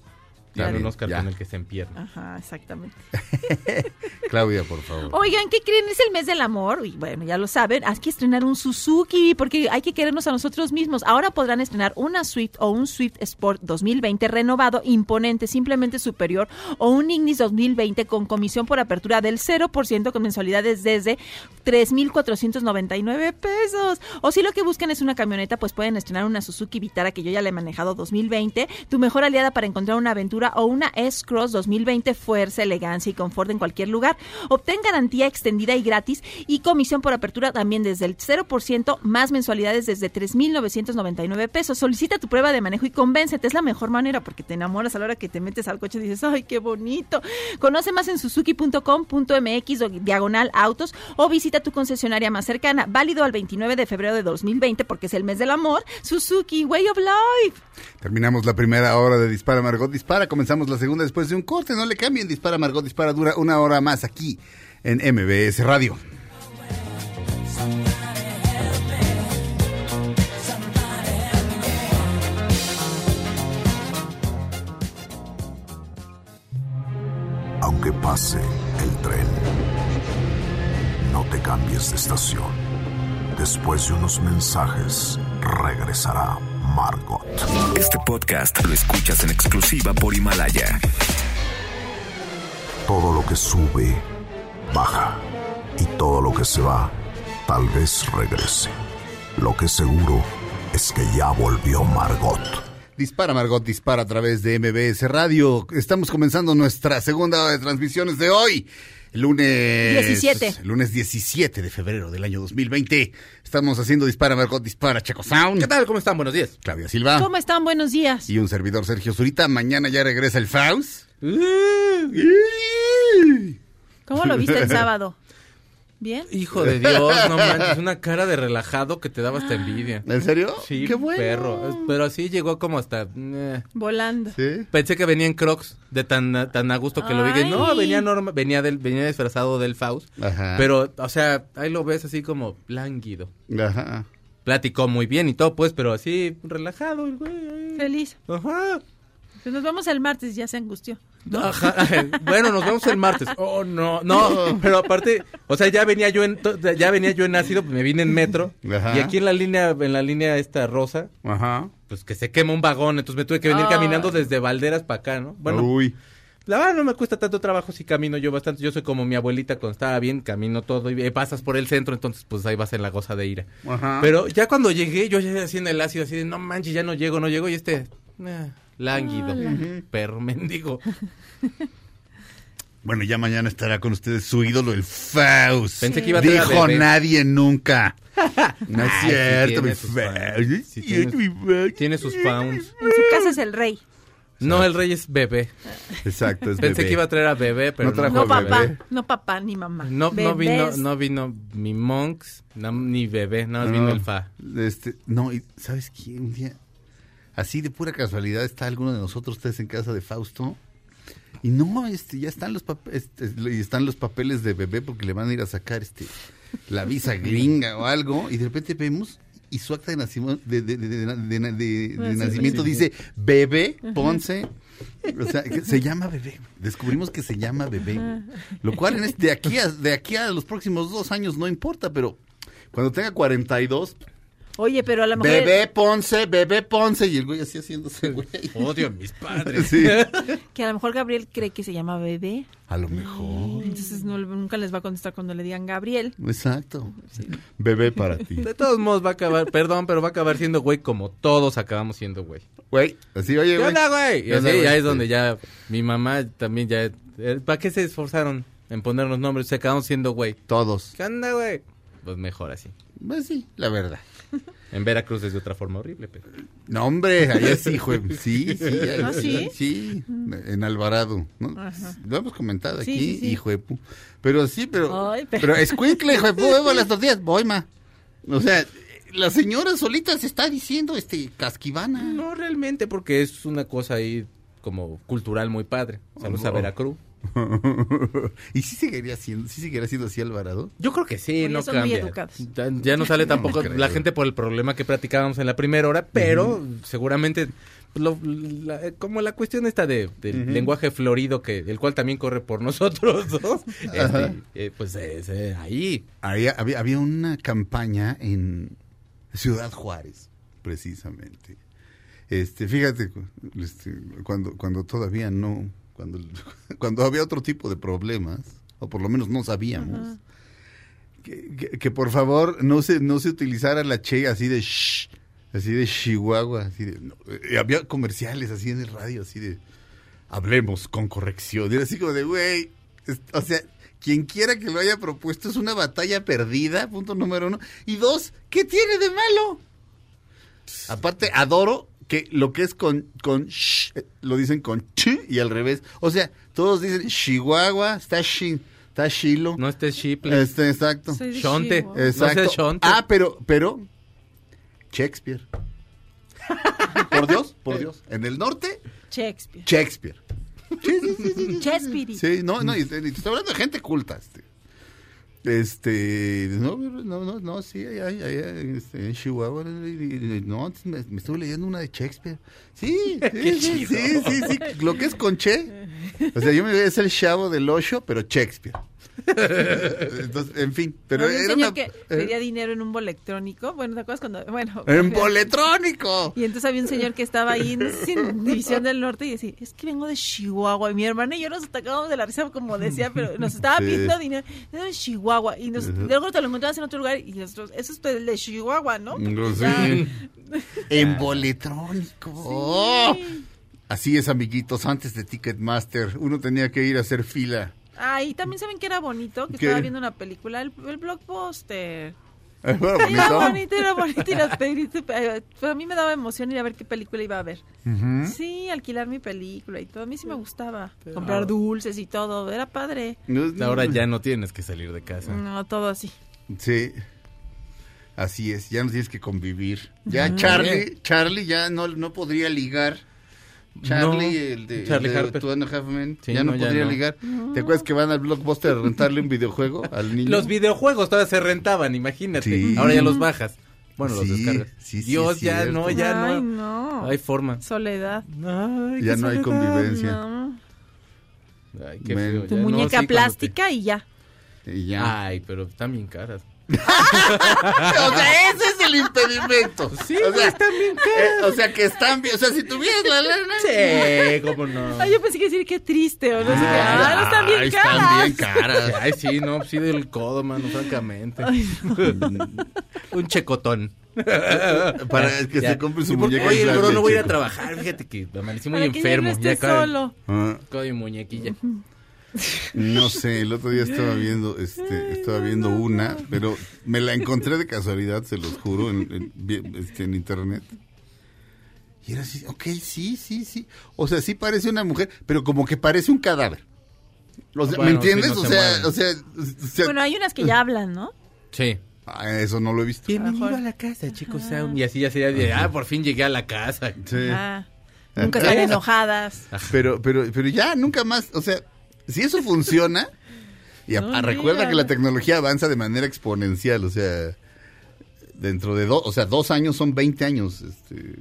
Tiene un Oscar ya. con el que se empierna. Ajá, exactamente. Claudia, por favor. Oigan, ¿qué creen? Es el mes del amor. Y bueno, ya lo saben, hay que estrenar un Suzuki porque hay que querernos a nosotros mismos. Ahora podrán estrenar una Swift o un Swift Sport 2020 renovado, imponente, simplemente superior, o un Ignis 2020 con comisión por apertura del 0% con mensualidades desde 3,499 pesos. O si lo que buscan es una camioneta, pues pueden estrenar una Suzuki Vitara que yo ya le he manejado 2020, tu mejor aliada para encontrar una aventura o una S-Cross 2020, fuerza, elegancia y confort en cualquier lugar. Obtén garantía extendida y gratis y comisión por apertura también desde el 0%, más mensualidades desde 3,999 pesos. Solicita tu prueba de manejo y convéncete, es la mejor manera porque te enamoras a la hora que te metes al coche y dices, ay, qué bonito. Conoce más en suzuki.com.mx o diagonal autos o visita tu concesionaria más cercana, válido al 29 de febrero de 2020 porque es el mes del amor. Suzuki, Way of Life. Terminamos la primera hora de Dispara Margot Dispara. Comenzamos la segunda después de un corte. No le cambien. Dispara Margot Dispara dura una hora más aquí en MBS Radio. Aunque pase el tren, no te cambies de estación. Después de unos mensajes, regresará Margot. Este podcast lo escuchas en exclusiva por Himalaya. Todo lo que sube, baja. Y todo lo que se va, tal vez regrese. Lo que seguro es que ya volvió Margot. Dispara Margot, dispara a través de MBS Radio. Estamos comenzando nuestra segunda hora de transmisiones de hoy. Lunes 17. Lunes 17 de febrero del año 2020. Estamos haciendo Dispara Margot, dispara Chaco Sound. ¿Qué tal? ¿Cómo están? Buenos días. Claudia Silva. ¿Cómo están? Buenos días. Y un servidor Sergio Zurita. Mañana ya regresa el Faust. ¿Cómo lo viste el sábado? ¿Bien? Hijo de Dios, no manches, una cara de relajado que te daba hasta envidia. ¿En serio? Sí, Qué bueno. perro. Pero así llegó como hasta... eh. Volando. Sí. Pensé que venía en Crocs, de tan, tan a gusto que lo vi. que No, venía norma, venía del, venía disfrazado del Faust. Ajá. Pero, o sea, ahí lo ves así como lánguido. Ajá. Platicó muy bien y todo, pues, pero así, relajado el güey. Feliz. Ajá. Pues nos vamos el martes, ya se angustió. Ajá. Bueno, nos vemos el martes. Oh, no, no, pero aparte, o sea, ya venía yo en ya venía yo en ácido, pues me vine en metro Ajá. y aquí en la línea en la línea esta rosa, Ajá. pues que se quema un vagón, entonces me tuve que venir Ay. caminando desde Valderas para acá, ¿no? Bueno, Uy. la verdad no me cuesta tanto trabajo si camino yo bastante. Yo soy como mi abuelita cuando estaba bien, camino todo y pasas por el centro, entonces pues ahí vas en la goza de ira. Ajá. Pero ya cuando llegué, yo ya así en el ácido, así de no manches, ya no llego, no llego y este eh, lánguido, perro mendigo. Bueno, ya mañana estará con ustedes su ídolo, el Faust. Pensé que iba a traer a Dijo nadie nunca. No es Ay, cierto, mi tiene sus Faust. Sí tiene- mi Faust. Tiene sus pounds. En su casa es el rey. No, el rey es bebé. Exacto, es Pensé bebé. que iba a traer a bebé, pero No trajo No a bebé. papá, no papá ni mamá. No, no vino, no vino mi monks, no, ni bebé, nada más vino No, el fa. Este, no, y ¿sabes quién? Un día, así de pura casualidad, está alguno de nosotros ustedes en casa de Fausto. Y no, este, ya están los papeles, y están los papeles de bebé porque le van a ir a sacar este la visa gringa o algo. Y de repente vemos y su acta de nacimiento, de, de- de- de- dice bebé Ponce. O sea, que se llama bebé. Descubrimos que se llama bebé. Lo cual en este, de, aquí a, de aquí a los próximos dos años no importa, pero cuando tenga 42, Oye, pero a lo mejor... bebé Ponce, bebé Ponce. Y el güey así haciéndose, güey. Odio a mis padres. Sí. Que a lo mejor Gabriel cree que se llama bebé. A lo mejor. Entonces no- nunca les va a contestar cuando le digan Gabriel. Exacto. Bebé para ti. De todos modos va a acabar, perdón, pero va a acabar siendo güey como todos acabamos siendo güey. Güey, así, oye, ¿Qué güey. onda, güey? Y ¿Qué onda, así güey? ya es donde ya mi mamá también ya... eh, ¿Para qué se esforzaron en ponernos nombres? Se acabamos siendo güey. Todos. ¿Qué onda, güey? Pues mejor así. Pues sí, la verdad. En Veracruz es de otra forma horrible, pero... No, hombre, allá sí, güey. Sí, sí. ¿Ah, sí? Sí, en Alvarado. ¿no? Ajá. Lo hemos comentado Sí, aquí, sí, sí. hijo de pu. Pero sí, pero. Ay, pero... pero- escuincle, hijo de pu, a las tortillas. Voy, ma. O sea, la señora solita se está diciendo, este, casquivana. No realmente, porque es una cosa ahí como cultural muy padre. Saludos a Oh. Veracruz. ¿Y sí seguiría siendo, seguiría siendo así Alvarado? Yo creo que sí, Oye, no son muy cambia. educados. Ya, ya no sale tampoco la gente por el problema que platicábamos en la primera hora, pero seguramente lo- la- como la cuestión esta de, del lenguaje florido que el cual también corre por nosotros dos, este, eh, pues es, eh, ahí. Había, había, había una campaña en Ciudad Juárez, precisamente. Este, fíjate, este, cuando, cuando todavía no, cuando, cuando había otro tipo de problemas, o por lo menos no sabíamos, que, que- que por favor no se, no se utilizara la che así de shh, así de Chihuahua, así de, no, eh, había comerciales así en el radio, así de hablemos con corrección. Era así como de, güey, o sea, quien quiera que lo haya propuesto es una batalla perdida, punto número uno. Y dos, ¿qué tiene de malo? Aparte, adoro que lo que es con, con sh, eh, lo dicen con ch y al revés. O sea, todos dicen Chihuahua, está shi, está Shilo. No. Este, exacto. Soy de Shonte. Exacto. No shonte. ah, pero, pero, Shakespeare. por Dios, por Dios. En el norte, Shakespeare. Shakespeare. Shakespeare. Sí, no, no, y y te estoy hablando de gente culta. Este, este no, no, no, no, sí, allá, allá, este, en Chihuahua, no, me, me estuve leyendo una de Shakespeare. Sí, sí, sí, sí, sí, lo que es con Che. O sea, yo me es el chavo del ocho, pero Shakespeare. Entonces, en fin, pero un era señor una... que eh, pedía dinero en un boletrónico. Bueno, ¿te acuerdas cuando.? Bueno. ¡En boletrónico! Y entonces había un señor que estaba ahí en, en División del Norte y decía, es que vengo de Chihuahua. Y mi hermana y yo nos atacábamos de la risa como decía, pero nos estaba Sí. pidiendo dinero. De Chihuahua. Y nos, luego te lo encontrabas en otro lugar y nosotros, eso es el de Chihuahua, ¿no? No. Ya. En boletrónico. Así es, amiguitos, antes de Ticketmaster, uno tenía que ir a hacer fila. Ah, y también saben que era bonito, que ¿Qué? estaba viendo una película, el, el blockbuster. Era Era bonito. bonito, era bonito. Y las películas, pero a mí me daba emoción ir a ver qué película iba a ver. Sí, alquilar mi película y todo. A mí sí me gustaba. Comprar dulces y todo. Era padre. Ahora ya no tienes que salir de casa. No, todo así. Sí. Así es, ya no tienes que convivir. Ya Charlie, Charlie ya no, no podría ligar. Charlie, No, el de, Charlie el de Harper. Two and a Half Men, Sí, ya no, no, ya podría no. ligar. ¿Te acuerdas que van al blockbuster a rentarle un videojuego al niño? Los videojuegos todavía se rentaban, imagínate. Sí. Ahora ya los bajas. Bueno, los Sí, descargas. Dios, ya cierto. no, ya Ay, no. no. Hay forma. Soledad. Ay, Ya no hay convivencia. No. Ay, qué feo, Tu ya. No, muñeca plástica y ya. Y ya. Ay, pero están bien caras. o sea, ese es el impedimento. Sí, o sea, están bien eh, o sea, que están bien. O sea, si tuvieras la lana. Sí, cómo no. Ay, yo pensé que decir qué triste o no sé qué. Ah, no están bien Ay, caras. Están bien caras. Ay, sí, no, sí del codo, mano, francamente. Un checotón. Para que se compre su muñeca Oye, bro, no voy a ir a trabajar. Fíjate que me amanecí muy Para que ya enfermo. no estés acá- solo. Ah, Con mi muñequilla. No sé, el otro día estaba viendo, este, estaba viendo una, pero me la encontré de casualidad, se los juro, en, este, en internet. Y era así, ok, sí, sí, sí. O sea, sí parece una mujer, pero como que parece un cadáver. O sea, ¿Me sí, entiendes? no o, se sea, o sea, o sea, Bueno, hay unas que ya hablan, ¿no? Sí. ah, eso no lo he visto. Bienvenido a la casa, chicos. Sound. Y así ya sería de, ah, por fin llegué a la casa. Sí. Ah, nunca están enojadas. Pero, pero, pero ya nunca más, o sea, si eso funciona, y a- No a- recuerda que la tecnología avanza de manera exponencial, o sea, dentro de dos, o sea, dos años son 20 años, este,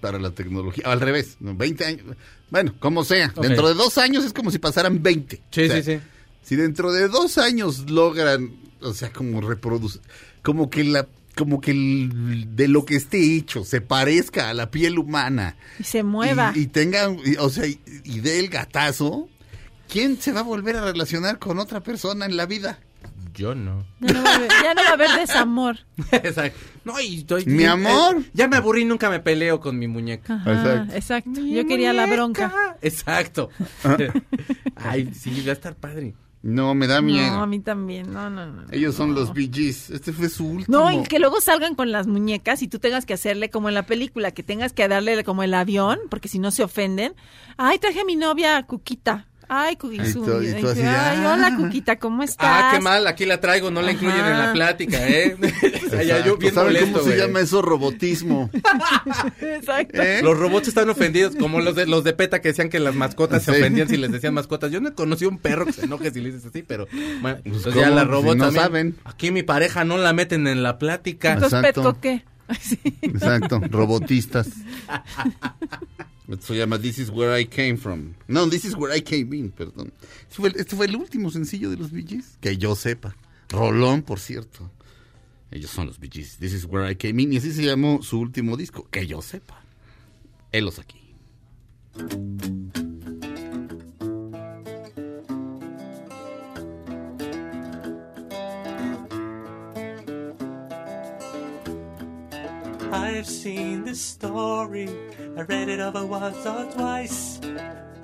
para la tecnología, al revés, no, 20 años, bueno, como sea, dentro de dos años es como si pasaran 20. Sí, O sea, sí, sí. Si dentro de dos años logran, o sea, como reproducir, como que la, como que el- de lo que esté hecho se parezca a la piel humana, Y se mueva. y, y tenga, y- o sea, y, y dé el gatazo, ¿quién se va a volver a relacionar con otra persona en la vida? Yo no. Ya no va a haber, no va a haber desamor. Exacto. No, y estoy- Mi amor. eh, ya me aburrí, nunca me peleo con mi muñeca. Ajá, Exacto. exacto. Yo quería la bronca. Exacto. Ay, sí, va a estar padre. No, me da miedo. No, a mí también. No, no, no. Ellos son los Gees. Este fue su último. No, y que luego salgan con las muñecas y tú tengas que hacerle como en la película, que tengas que darle como el avión, porque si no se ofenden. Ay, traje a mi novia Cuquita. Ay, Cuquita. Y tú- y tú así, Ay, ah. hola, Cuquita, ¿cómo estás? Ah, qué mal, aquí la traigo, no la incluyen en la plática, ¿eh? Yo Exacto. bien ¿Saben molesto, cómo se llama eso? Robotismo. Exacto. ¿Eh? Los robots están ofendidos, como los de los de PETA que decían que las mascotas se ofendían si les decían mascotas. Yo no he conocido un perro que se enoje si le dices así, pero bueno, Pues, ya la Si robot no también, saben. Aquí mi pareja no la meten en la plática. Entonces. Petco, ¿qué? Sí. Exacto, robotistas. Esto se llama This is where I came from. No, This is where I came in, perdón. Este fue, este el último sencillo de los Bee que yo sepa. Rolón, por cierto. Ellos son los Bee. This is where I came in. Y así se llamó su último disco, que yo sepa. Helos aquí. I've seen this story, I read it over once or twice.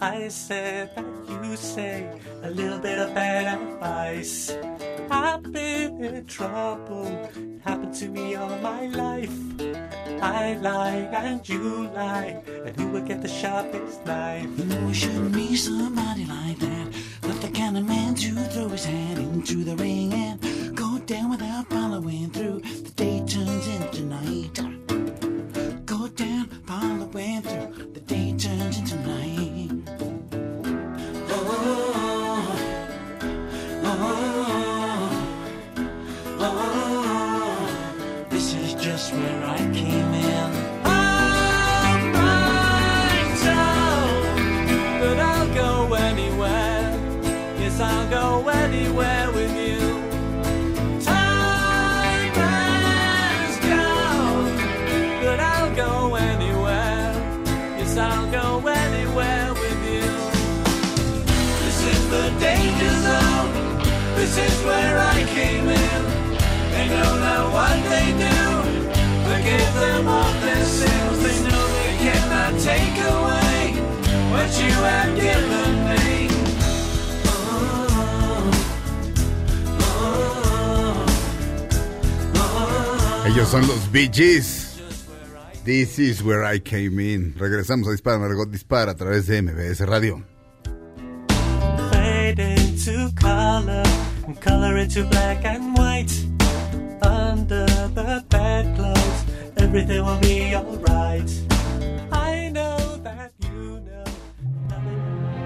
I said that you say a little bit of bad advice. I've been in trouble, it happened to me all my life. I lie and you lie, and who will get the sharpest knife? You know it shouldn't be somebody like that. Not the kind of man to throw his hat into the ring and go down without following through. The Ellos son los Bee Gees. This is where I came in. Regresamos a Dispara Margot Dispara a través de MBS Radio. fade into color color into black and white. Under the bedclothes, everything will be alright.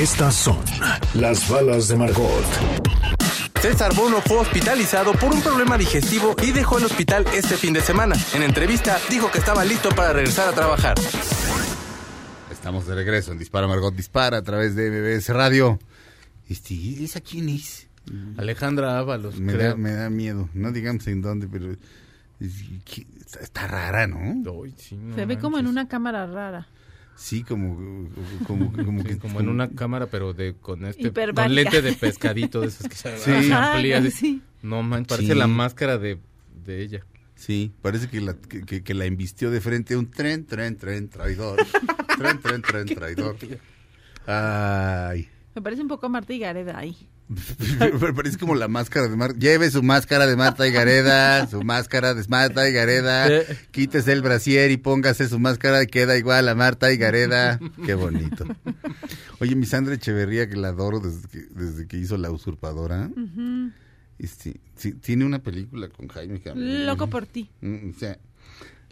Estas son las balas de Margot. César Bono fue hospitalizado por un problema digestivo y dejó el hospital este fin de semana. En entrevista dijo que estaba listo para regresar a trabajar. Estamos de regreso en Dispara Margot Dispara a través de MBS Radio. Este, ¿Esa quién es? Alejandra Ábalos, Me creo. da, me da miedo. No digamos en dónde, pero está, está rara, ¿no? Ay, sí, no Se ve como en manches. una cámara rara. Sí, como, como, como Sí, que como en una cámara, pero de con este con lente de pescadito de esos que se Sí. Amplía. sí. No man, parece Sí. la máscara de, de ella. Sí, parece que la, que, que- que la embistió de frente un tren, tren, tren, traidor. tren, tren, tren, traidor. Ay. Me parece un poco Marta y Gareda ahí. Pero parece como la máscara de Marta. Lleve su máscara de Marta y Gareda, su máscara de Marta y Gareda. Sí. Quítese el brasier y póngase su máscara y queda igual a Marta y Gareda. Qué bonito. Oye, mi Sandra Echeverría, que la adoro desde que, desde que hizo La Usurpadora. este, sí, tiene una película con Jaime Camil. Loco por ti. Mm, O sea,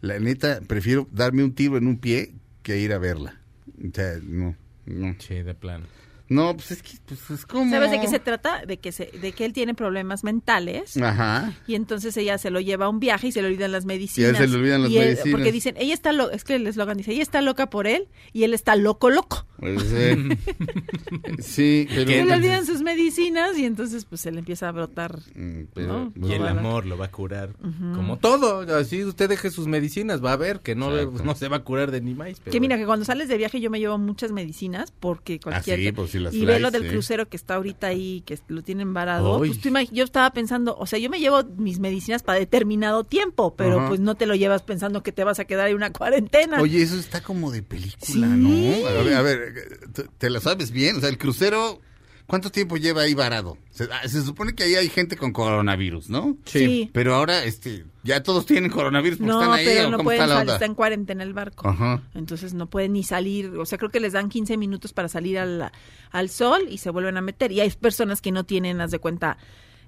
la neta, prefiero darme un tiro en un pie que ir a verla. O sea, no, no. Sí, de plano. No, pues es que, pues es como... ¿Sabes de qué se trata? De que, se, de que él tiene problemas mentales. Ajá. Y entonces ella se lo lleva a un viaje y se le olvidan las medicinas. se le olvidan las Y él- medicinas. Porque dicen, ella está loca, es que el eslogan dice, ella está loca por él y él está loco, loco. Pues, eh, sí, pero... Se le olvidan sus medicinas y entonces pues se le empieza a brotar. Mm, pero- ¿no? Y el amor lo va a curar. Como todo. Así usted deje sus medicinas. Va a ver que no, Exacto. no se va a curar de ni más. pero- Que mira, que cuando sales de viaje yo me llevo muchas medicinas porque cualquier... Ah, sí, pues, si y ve lo del sí. crucero que está ahorita ahí, que lo tienen varado. Pues tú yo estaba pensando, o sea, yo me llevo mis medicinas para determinado tiempo, pero Ajá. pues no te lo llevas pensando que te vas a quedar en una cuarentena. Oye, eso está como de película, Sí. ¿no? A ver, a ver, ¿te- ¿te la sabes bien? O sea, el crucero, ¿cuánto tiempo lleva ahí varado? Se, ah, se supone que ahí hay gente con coronavirus, ¿no? sí. Pero ahora, este, ya todos tienen coronavirus porque No, están ahí, pero ¿o no cómo pueden está la salir, está en cuarentena el barco. Ajá. Entonces no pueden ni salir, o sea, creo que les dan 15 minutos para salir al, al sol y se vuelven a meter. Y hay personas que no tienen, haz de cuenta,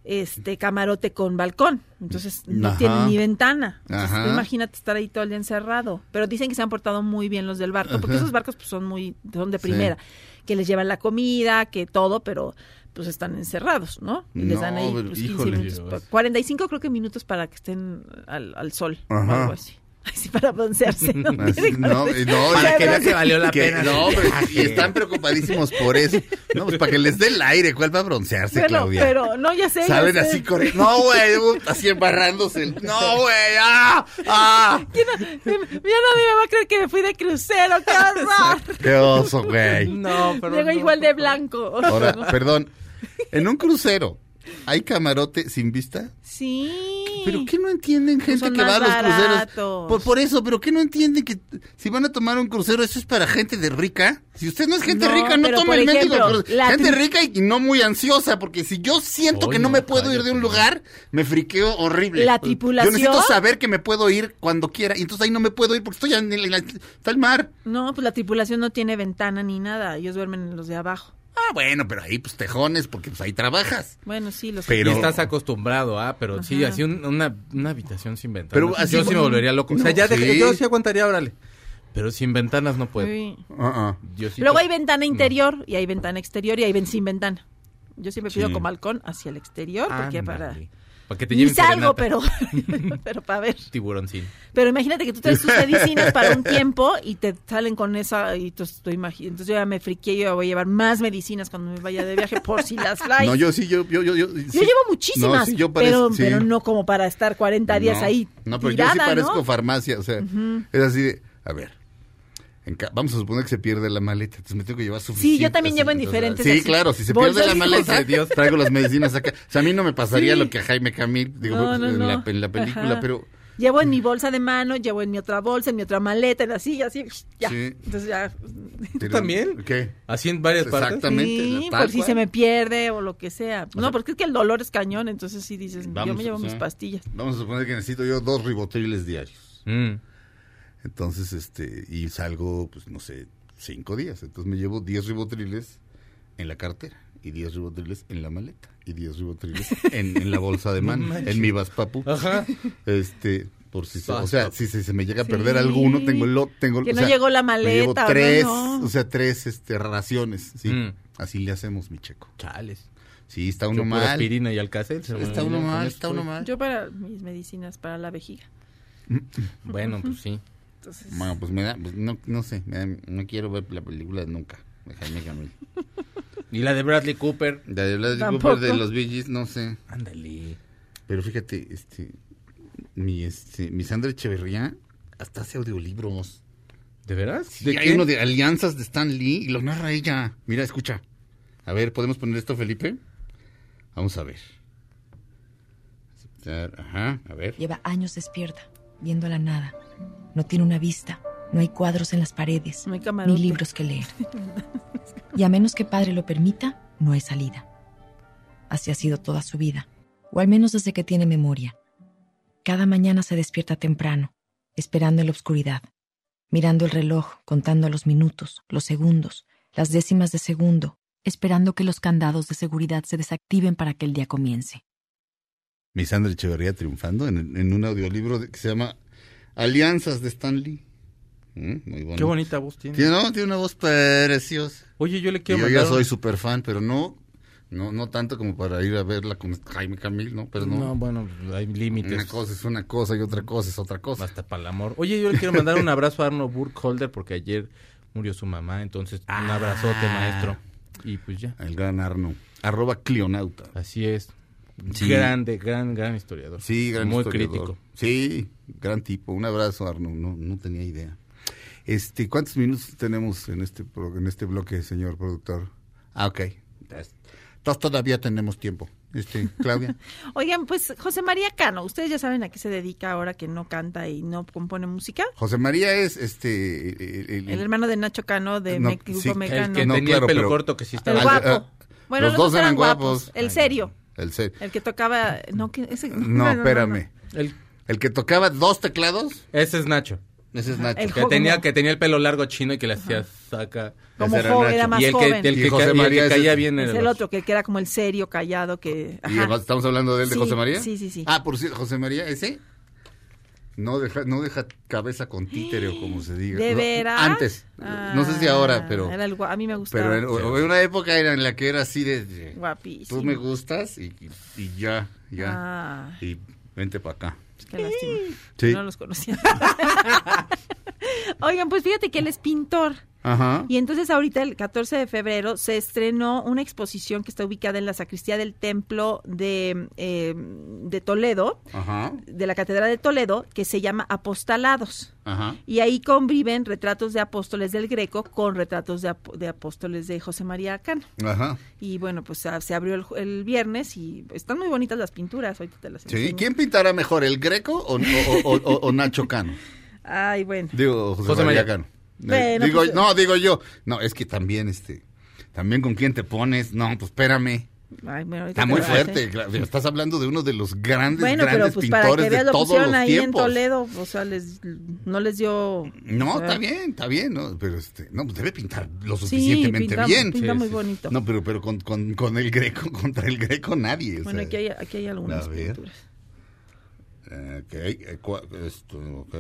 este camarote con balcón, entonces no Ajá. tienen ni ventana. Entonces, tú imagínate estar ahí todo el día encerrado. Pero dicen que se han portado muy bien los del barco, porque Ajá. esos barcos pues son muy, son de Sí. Que les llevan la comida, que todo, pero pues están encerrados, ¿no? Y les dan ahí pues, 15 híjole. minutos, pa- 45 creo que minutos para que estén al, al sol o algo así. Así para broncearse. ¿no? No, 45. no, Para que vea que valió la que- pena. No, pero y están preocupadísimos por eso. No, pues para que les dé el aire, ¿cuál va a broncearse, Pero, Claudia? pero, no, ya sé. ya sé. así corriendo. No, güey, uh, así embarrándose. el- No, güey, ah, ah. ¿Quién no- Ya nadie me va a creer que me fui de crucero, qué horror. Qué oso, güey. No, pero. Llego no. igual de blanco. Ahora, perdón. En un crucero, ¿hay camarote sin vista? Sí. ¿Pero qué no entienden gente son que va a los cruceros? Por, por eso, ¿pero qué no entienden que si van a tomar un crucero, eso es para gente de rica? Si usted no es gente No, rica, no tome el la Gente tri- rica y no muy ansiosa, porque si yo siento que no, no, me puedo ir de un lugar, me friqueo horrible. La Yo tripulación- necesito saber que me puedo ir cuando quiera, y entonces ahí no me puedo ir porque estoy en el, en la- está el mar. No, pues la tripulación no tiene ventana ni nada. Ellos duermen en los de abajo. Ah, bueno, pero ahí pues tejones, porque pues ahí trabajas. Bueno, sí, los Pero- Y estás acostumbrado, ah, pero sí, así un- una, una habitación sin ventanas. Pero así yo sí me volvería loco. O sea, No, ya de- sí. yo sí aguantaría, órale. Pero sin ventanas no puedo. Sí. Yo sí Luego te- hay ventana interior y hay ventana exterior y hay ven sin ventana. Yo siempre pido Sí. como halcón hacia el exterior porque para... Para que te lleven salgo, pero, pero para ver. Tiburoncín. Pero imagínate que tú traes tus medicinas para un tiempo y te salen con esa y tú, tú imagi- entonces yo ya me friqué, yo ya voy a llevar más medicinas cuando me vaya de viaje por si las flies. No, yo sí, yo, yo, yo, yo, Yo sí. llevo muchísimas, No, sí, yo pero, parezco- sí. pero no como para estar 40 días no, ahí No, pero tirada, yo sí parezco ¿no? farmacia, o sea, es así de, a ver, vamos a suponer que se pierde la maleta, entonces me tengo que llevar suficiente. Sí, yo también llevo en o sea, diferentes Sí, así, claro, si se pierde la maleta, bolsas. Dios, traigo las medicinas acá. O sea, a mí no me pasaría Sí. lo que a Jaime Camil, digo, No, no, en, no. La, en la película, Ajá. pero Llevo en mi bolsa de mano, llevo en mi otra bolsa, en mi otra maleta, en así, así, ya. Sí. Entonces ya. ¿Tú también? ¿Qué? Así en varias partes. Exactamente. Sí, por si se me pierde o lo que sea. No, porque es que el dolor es cañón, entonces sí dices, yo Vamos, me llevo o sea, mis pastillas. Vamos a suponer que necesito yo dos ribotriles diarios. Mm. Entonces, este, y salgo, pues, no sé, cinco días. Entonces me llevo 10 ribotriles en la cartera y 10 ribotriles en la maleta y 10 ribotriles en, en la bolsa de mano, en mi vaspapu. Ajá. Este, por si se, o sea, si se, se me llega a Sí. perder alguno, tengo el lot, tengo Que o no sea, llegó la me llevo maleta, tres, ¿no? o sea, tres este raciones, sí. Mm. Así le hacemos mi checo. Chales. Sí, está Yo uno pura mal. aspirina y alcacel. se Está uno mal, está estoy. uno mal. Yo para mis medicinas, para la vejiga. Bueno, pues sí. Entonces, Bueno, pues me da, pues no, no sé, me da- no quiero ver la película nunca de Jaime Camil. Y la de Bradley Cooper. De Bradley Tampoco. Cooper de los Bee Gees, no sé. Ándale. Pero fíjate, este, mi, este, mi Sandra Echeverría hasta hace audiolibros. ¿De veras? Sí, ¿De hay qué? uno de Alianzas de Stan Lee y lo narra ella. Mira, escucha. A ver, ¿podemos poner esto, Felipe? Vamos a ver. Aceptar, Ajá, a ver. Lleva años despierta, viendo la nada. No tiene una vista, no hay cuadros en las paredes, No hay ni libros que leer. Y a menos que padre lo permita, no hay salida. Así ha sido toda su vida, o al menos desde que tiene memoria. Cada mañana se despierta temprano, esperando en la oscuridad, mirando el reloj, contando los minutos, los segundos, las décimas de segundo, esperando que los candados de seguridad se desactiven para que el día comience. Mi Sandra Echeverría triunfando en, en un audiolibro de- que se llama Alianzas de Stan Lee. Mm, muy bonito. Qué bonita voz tiene. Tiene, no, tiene una voz preciosa. Oye, yo le Y quiero yo mandar ya soy súper fan, pero no, no, no tanto como para ir a verla con Jaime Camil, ¿no? Pero no. No, bueno, hay límites. una cosa es una cosa y otra cosa es otra cosa. Hasta para el amor. Oye, yo le quiero mandar un abrazo a Arno Burkholder porque ayer murió su mamá, entonces un abrazote, Ah. maestro. Y pues ya, El gran Arno. Arroba Clionauta. así es. Sí. Grande, gran, gran historiador. Sí, gran Muy historiador. crítico. Sí, gran tipo. Un abrazo, Arno. No, no tenía idea. Este, ¿cuántos minutos tenemos en este en este bloque, señor productor? Ah, ok. Entonces todavía tenemos tiempo. Este, Claudia. Oigan, pues José María Cano, ustedes ya saben a qué se dedica ahora que no canta y no compone música. José María es este el, el- El hermano de Nacho Cano de No, Me- Grupo sí, el Mecano. El que No, tenía claro, el pelo pero- corto que sí El estaba... Ah, guapo. ah, bueno, los los, dos dos eran guapos. guapos. El Ay, serio. El ser- El que tocaba. No, que ese, No, espérame. El- El que tocaba dos teclados, ese es Nacho. ese es Nacho. El Que tenía, que tenía el pelo largo chino y que le hacía saca. Como era joven, Nacho. era más y el joven. que, el Y que, José ca- y el María que es caía el- bien es era el otro, que, que era como el serio, callado, que... Y estamos hablando de él, de Sí, José María. sí, sí, sí. Ah, por cierto, José María, ese no deja, no deja cabeza con títere o como se diga. ¿De veras? Antes, no sé si ahora, pero Ah, Era el a mí me gustaba. pero en, una época era en la que era así de, de, Guapísimo. tú me gustas y, ya, ya Ah, y vente para acá. qué lástima. Sí. No los conocía. Oigan, pues fíjate que él es pintor. Ajá. Y entonces ahorita el 14 de febrero se estrenó una exposición que está ubicada en la sacristía del templo de, eh, de Toledo, Ajá. de la Catedral de Toledo, que se llama Apostalados. Ajá. Y ahí conviven retratos de apóstoles del Greco con retratos de, ap- de apóstoles de José María Cano. Ajá. Y bueno, pues ah, se abrió el, viernes y están muy bonitas las pinturas. Ahorita te las Sí. ¿quién pintará mejor, el Greco o, o- o- o- o Nacho Cano? Ay, bueno. Digo, José, José María María. Cano. Eh, Bueno, digo, pues- no, digo yo. No, es que también, este, también con quién te pones. No, pues espérame. Ay, bueno, Está muy fuerte. claro, Estás hablando de uno de los grandes, Bueno, pero grandes pues para pintores que de veas lo todos pusieron los ahí en tiempos. Toledo, o sea, les, no les dio... No, o sea, está bien, está bien, ¿no? Pero este, no, pues debe pintar lo Sí, suficientemente pinta, bien. pinta Sí, muy sí. bonito. No, pero, pero con, con, con el greco, contra el greco nadie. o bueno, sea. aquí hay, aquí hay algunas A ver. pinturas. Ok, eh, esto, ok.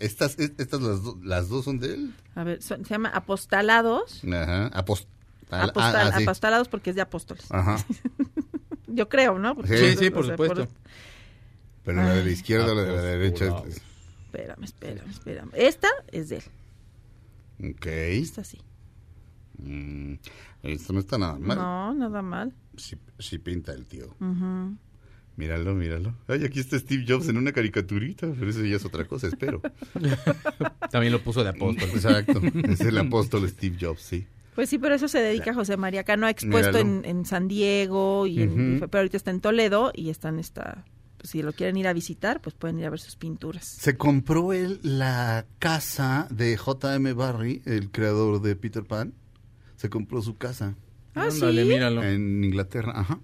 Estas, es- estas las, do- las dos son de él. A ver, son- se llama Apostalados. Ajá. Al- Apostal- ah, ah, sí. Apostalados porque es de apóstoles. Ajá. Yo creo, ¿no? Porque- Sí, sí, por o sea, supuesto. Pero la de la Ay. izquierda o la de la derecha. es-. Espérame, espérame, espérame. Esta es de él. Ok. Esta sí. Mm, esto no está nada mal. No, nada mal. Sí, sí pinta el tío. Ujú. Míralo, míralo. Ay, aquí está Steve Jobs en una caricaturita, pero eso ya es otra cosa, espero. También lo puso de apóstol. Exacto. Es el apóstol Steve Jobs, sí. Pues sí, pero eso se dedica a José María Cano. Ha expuesto en, en San Diego, y en- pero ahorita está en Toledo y están esta... pues, si lo quieren ir a visitar, pues pueden ir a ver sus pinturas. Se compró él la casa de J.M. Barry, el creador de Peter Pan. Se compró su casa Ah, Ándale, sí. míralo. en Inglaterra. Ajá.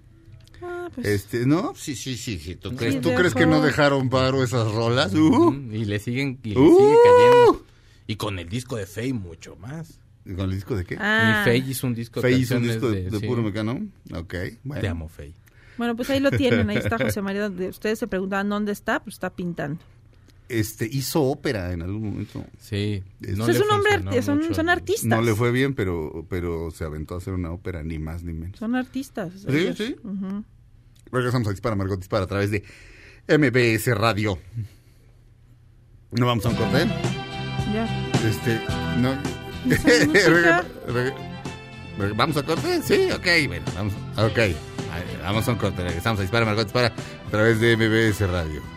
Ah, pues, Este, no, sí, sí, sí, sí. ¿Tú, Sí, crees, ¿tú dejó. crees que no dejaron paro esas rolas? Uh. Ujú, Y le siguen, y le Uh. sigue cayendo. Y con el disco de Faye mucho más. ¿Con el disco de qué? ah, Y Faye hizo un disco de Faye hizo un disco de, de sí, puro mecano. Ok, bueno. Te amo, Faye. Bueno, pues ahí lo tienen. Ahí está José María. donde ustedes se preguntaban dónde está, pues está pintando. Este, hizo ópera en algún momento. Sí. Es- no Pues es le un hombre, son, son artistas. No le fue bien, pero, pero se aventó a hacer una ópera, ni más ni menos. Son artistas. Sí, ellos. sí. Ujú. Regresamos a Dispara, Margot Dispara a través de MBS Radio. ¿No vamos a un corte? Ya. Este, no. ¿Vamos a corte? Sí, ok, bueno, vamos. Ok, vamos a un corte. Regresamos a Dispara, Margot Dispara a través de MBS Radio.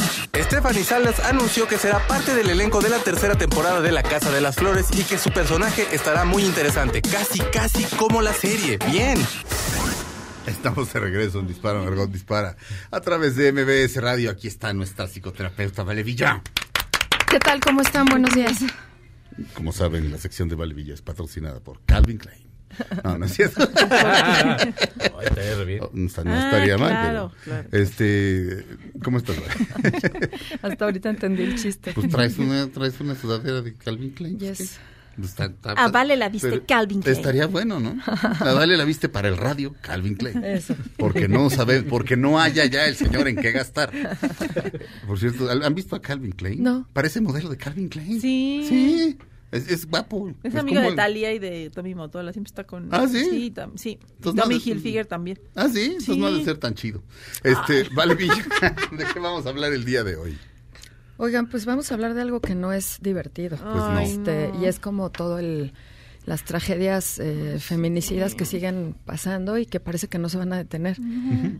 Stephanie Salas anunció que será parte del elenco de la tercera temporada de La Casa de las Flores y que su personaje estará muy interesante, casi, casi como la serie. Bien. Estamos de regreso en Dispara, Margot Dispara. A través de MBS Radio, aquí está nuestra psicoterapeuta Vale Villa. ¿Qué tal? ¿Cómo están? Buenos días. Como saben, la sección de Vale Villa es patrocinada por Calvin Klein. No, no es cierto. Está re bien. No, no Ah, estaría mal, claro, pero... claro. Este, ¿cómo estás? Hasta ahorita entendí el chiste. Pues traes una, traes una sudadera de Calvin Klein. Yes. Pues está- está- A Vale la viste pero Calvin Klein. Estaría bueno, ¿no? A Vale la viste para el radio Calvin Klein. Eso. Porque no sabe, porque no haya ya el señor en qué gastar. Por cierto, ¿han visto a Calvin Klein? No. Parece modelo de Calvin Klein. Sí. Sí. Es, es guapo. Es Es amigo de el- Talia y de Tommy Motola. Siempre está con. ¿Ah, sí? Sí, tam- sí. Entonces, Tommy no, Hilfiger también. Ah, sí, entonces Sí. no ha de ser tan chido. Este, vale, Villa, ¿de qué vamos a hablar el día de hoy? Oigan, pues vamos a hablar de algo que no es divertido. no. Este, Y es como todo el las tragedias eh, feminicidas que siguen pasando y que parece que no se van a detener.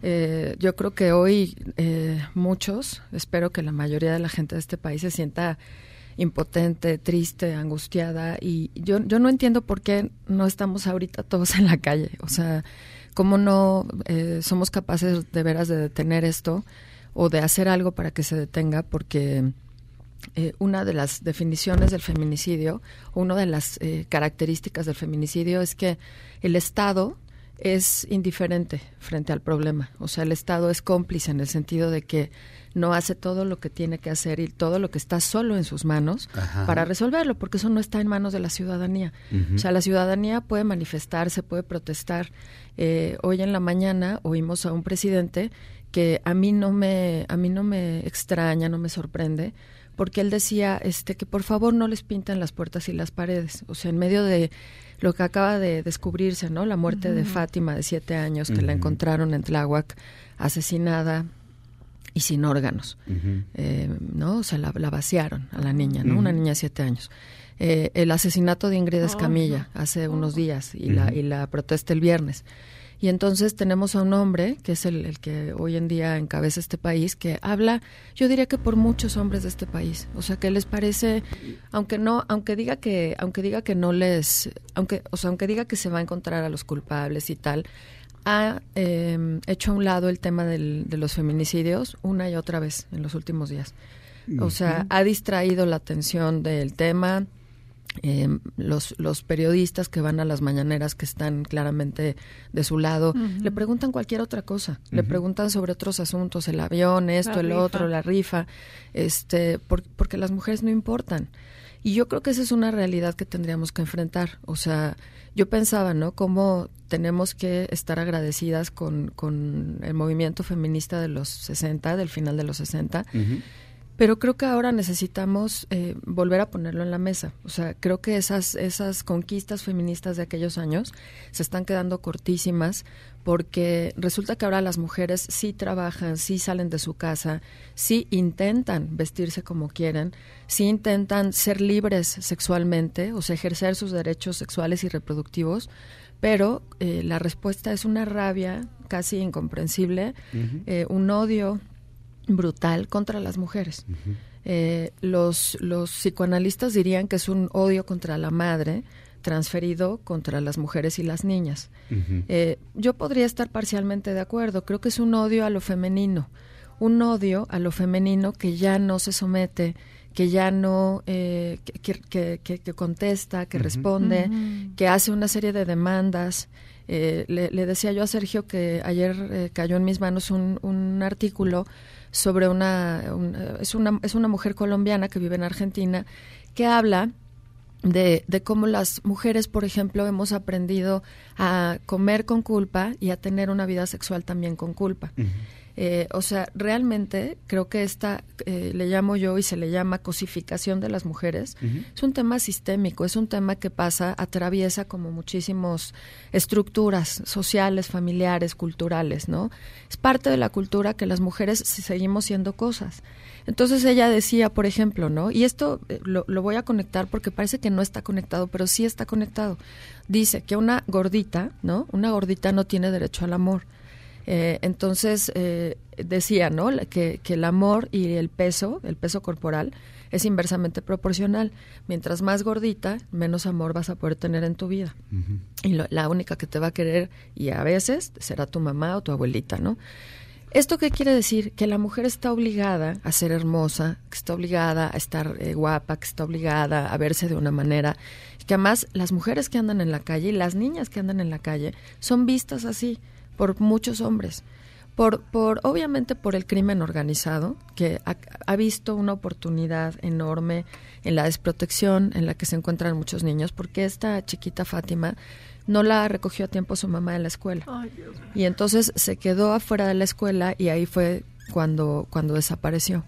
Eh, yo creo que hoy eh, muchos, espero que la mayoría de la gente de este país se sienta impotente, triste, angustiada y yo, yo no entiendo por qué no estamos ahorita todos en la calle. O sea, cómo no eh, somos capaces de veras de detener esto o de hacer algo para que se detenga porque eh, una de las definiciones del feminicidio, una de las eh, características del feminicidio es que el Estado es indiferente frente al problema. O sea, el Estado es cómplice en el sentido de que no hace todo lo que tiene que hacer y todo lo que está solo en sus manos Ajá. para resolverlo, porque eso no está en manos de la ciudadanía. O sea, la ciudadanía puede manifestarse, puede protestar. Eh, hoy en la mañana oímos a un presidente que a mí no me a mí no me extraña, no me sorprende, porque él decía este que por favor no les pinten las puertas y las paredes, o sea, en medio de lo que acaba de descubrirse, ¿no? La muerte de. Fátima de siete años que la encontraron en Tláhuac asesinada y sin órganos, eh, ¿no? O sea, la, la vaciaron a la niña, ¿no? Una niña de siete años. Eh, el asesinato de Ingrid Oh, Escamilla hace unos días y, la, y la protesta el viernes. Y entonces tenemos a un hombre, que es el, el que hoy en día encabeza este país, que habla, yo diría que por muchos hombres de este país. O sea, que les parece, aunque no, aunque diga que, aunque diga que no les, aunque, o sea, aunque diga que se va a encontrar a los culpables y tal, ha eh, hecho a un lado el tema del- de los feminicidios una y otra vez en los últimos días. O sea, ha distraído la atención del tema. eh, los, los periodistas que van a las mañaneras que están claramente de su lado le preguntan cualquier otra cosa le preguntan sobre otros asuntos el avión esto La el rifa. otro la rifa este por- porque las mujeres no importan y yo creo que esa es una realidad que tendríamos que enfrentar o sea yo pensaba no cómo tenemos que estar agradecidas con, con el movimiento feminista de los 60 del final de los 60 pero creo que ahora necesitamos eh, volver a ponerlo en la mesa. O sea, creo que esas, esas conquistas feministas de aquellos años se están quedando cortísimas porque resulta que ahora las mujeres sí trabajan, sí salen de su casa, sí intentan vestirse como quieren, sí intentan ser libres sexualmente, o sea, ejercer sus derechos sexuales y reproductivos, pero eh, la respuesta es una rabia casi incomprensible, eh, un odio brutal contra las mujeres. Eh, los, los psicoanalistas dirían que es un odio contra la madre transferido contra las mujeres y las niñas. Eh, yo podría estar parcialmente de acuerdo. Creo que es un odio a lo femenino, un odio a lo femenino que ya no se somete, que ya no, eh, que, que- que- que- que contesta, que responde, que hace una serie de demandas. Eh, le, le decía yo a Sergio que ayer eh, cayó en mis manos un, un artículo sobre una, un- eh, es una es una mujer colombiana que vive en Argentina que habla de, de cómo las mujeres, por ejemplo, hemos aprendido a comer con culpa y a tener una vida sexual también con culpa. Eh, o sea, realmente creo que esta, eh, le llamo yo y se le llama cosificación de las mujeres, es un tema sistémico, es un tema que pasa, atraviesa como muchísimas estructuras sociales, familiares, culturales, ¿no? Es parte de la cultura que las mujeres seguimos siendo cosas. Entonces ella decía, por ejemplo, ¿no? Y esto eh, lo, lo voy a conectar porque parece que no está conectado, pero sí está conectado. Dice que una gordita, ¿no? Una gordita no tiene derecho al amor. Eh, entonces eh, decía, ¿no? Que, que el amor y el peso, el peso corporal, es inversamente proporcional. Mientras más gordita, menos amor vas a poder tener en tu vida. Y lo- la única que te va a querer, y a veces, será tu mamá o tu abuelita, ¿no? ¿Esto qué quiere decir? Que la mujer está obligada a ser hermosa, que está obligada a estar eh, guapa, que está obligada a verse de una manera, que además las mujeres que andan en la calle y las niñas que andan en la calle son vistas así por muchos hombres. Por, por, obviamente por el crimen organizado, que ha, ha visto una oportunidad enorme en la desprotección en la que se encuentran muchos niños, porque esta chiquita Fátima no la recogió a tiempo su mamá en la escuela. Y entonces se quedó afuera de la escuela y ahí fue cuando, cuando desapareció.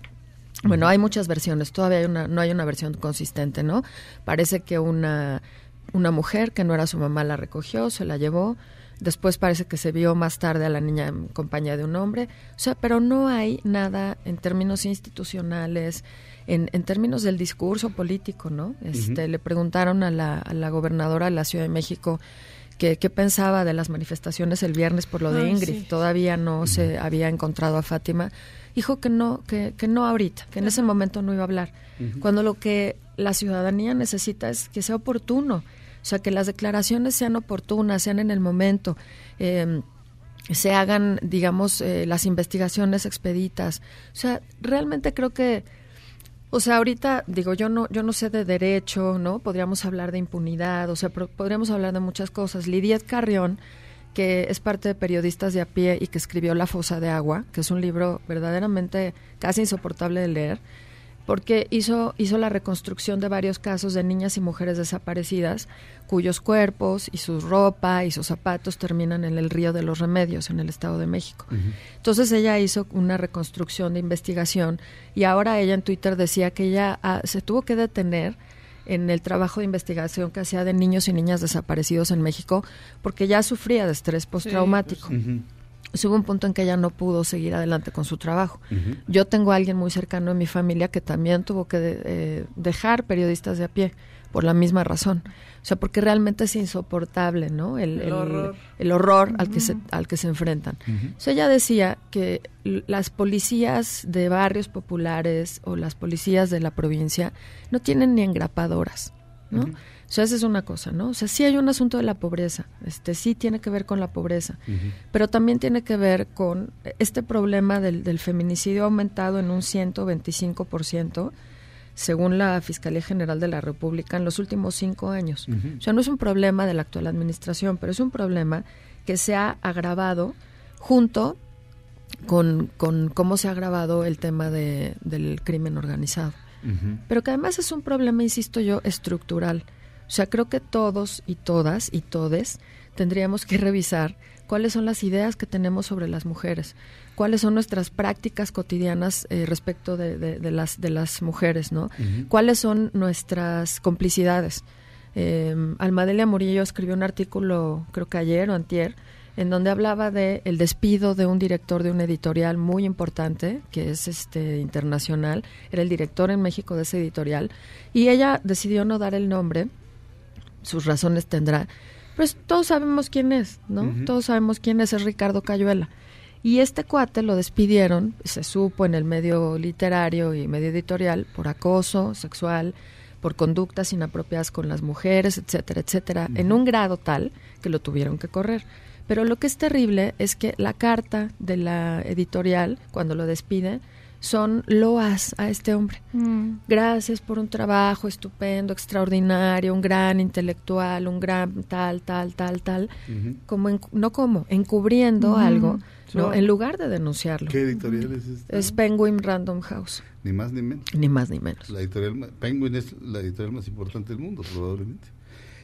Bueno, hay muchas versiones, todavía hay una, no hay una versión consistente, ¿no? Parece que una, una mujer que no era su mamá la recogió, se la llevó, después parece que se vio más tarde a la niña en compañía de un hombre, o sea, pero no hay nada en términos institucionales, en, en términos del discurso político, ¿no? Este. Le preguntaron a la, a la gobernadora de la Ciudad de México que- qué pensaba de las manifestaciones el viernes por lo de Ay, Ingrid. sí. Todavía no se había encontrado a Fátima. Dijo que no, que, que no ahorita, que en ese momento no iba a hablar. Cuando lo que la ciudadanía necesita es que sea oportuno, o sea, que las declaraciones sean oportunas, sean en el momento. eh, se hagan, digamos, eh, las investigaciones expeditas. O sea, realmente creo que, o sea, ahorita digo, yo no, yo no sé de derecho, ¿no? Podríamos hablar de impunidad, o sea, podríamos hablar de muchas cosas. Lidiet Carrión, que es parte de periodistas de a pie y que escribió La fosa de agua, que es un libro verdaderamente casi insoportable de leer. Porque hizo, hizo la reconstrucción de varios casos de niñas y mujeres desaparecidas cuyos cuerpos y su ropa y sus zapatos terminan en el río de los remedios en el Estado de México. Entonces ella hizo una reconstrucción de investigación y ahora ella en Twitter decía que ella ah, se tuvo que detener en el trabajo de investigación que hacía de niños y niñas desaparecidos en México porque ya sufría de estrés postraumático. Sí, hubo un punto en que ella no pudo seguir adelante con su trabajo. Yo tengo a alguien muy cercano en mi familia que también tuvo que de- eh, dejar periodistas de a pie por la misma razón. O sea, porque realmente es insoportable, ¿no? El, El horror. el horror al, que se, al que se enfrentan. O sea, ella decía que las policías de barrios populares o las policías de la provincia no tienen ni engrapadoras, ¿no? O sea, esa es una cosa, ¿no? O sea, sí hay un asunto de la pobreza, este sí tiene que ver con la pobreza, pero también tiene que ver con este problema del, del feminicidio ha aumentado en un 125%, según la Fiscalía General de la República, en los últimos cinco años. O sea, no es un problema de la actual administración, pero es un problema que se ha agravado junto con, con cómo se ha agravado el tema de, del crimen organizado. Pero que además es un problema, insisto yo, estructural. O sea, creo que todos y todas y todes tendríamos que revisar cuáles son las ideas que tenemos sobre las mujeres, cuáles son nuestras prácticas cotidianas eh, respecto de, de- de las, de las mujeres, ¿no? ¿Cuáles son nuestras complicidades? Eh, Almadelia Murillo escribió un artículo, creo que ayer o antier, en donde hablaba de el despido de un director de una editorial muy importante, que es este internacional, era el director en México de esa editorial, y ella decidió no dar el nombre, sus razones tendrá, pues todos sabemos quién es, ¿no? Todos sabemos quién es, es Ricardo Cayuela. Y este cuate lo despidieron, se supo en el medio literario y medio editorial, por acoso sexual, por conductas inapropiadas con las mujeres, etcétera, etcétera, en un grado tal que lo tuvieron que correr. Pero lo que es terrible es que la carta de la editorial, cuando lo despide, son loas a este hombre. Mm. Gracias por un trabajo estupendo, extraordinario, un gran intelectual, un gran tal, tal, tal, tal. Como en- no como, encubriendo Ujú. algo, ¿no? En lugar de denunciarlo. ¿Qué editorial es esta? Es Penguin Random House. Ni más ni menos. Ni más ni menos. La editorial, Penguin es la editorial más importante del mundo, probablemente.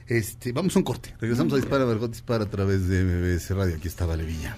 Este, vamos a un corte. Regresamos a Dispara, Margot Dispara a través de MBS Radio. Aquí está Vale Villa.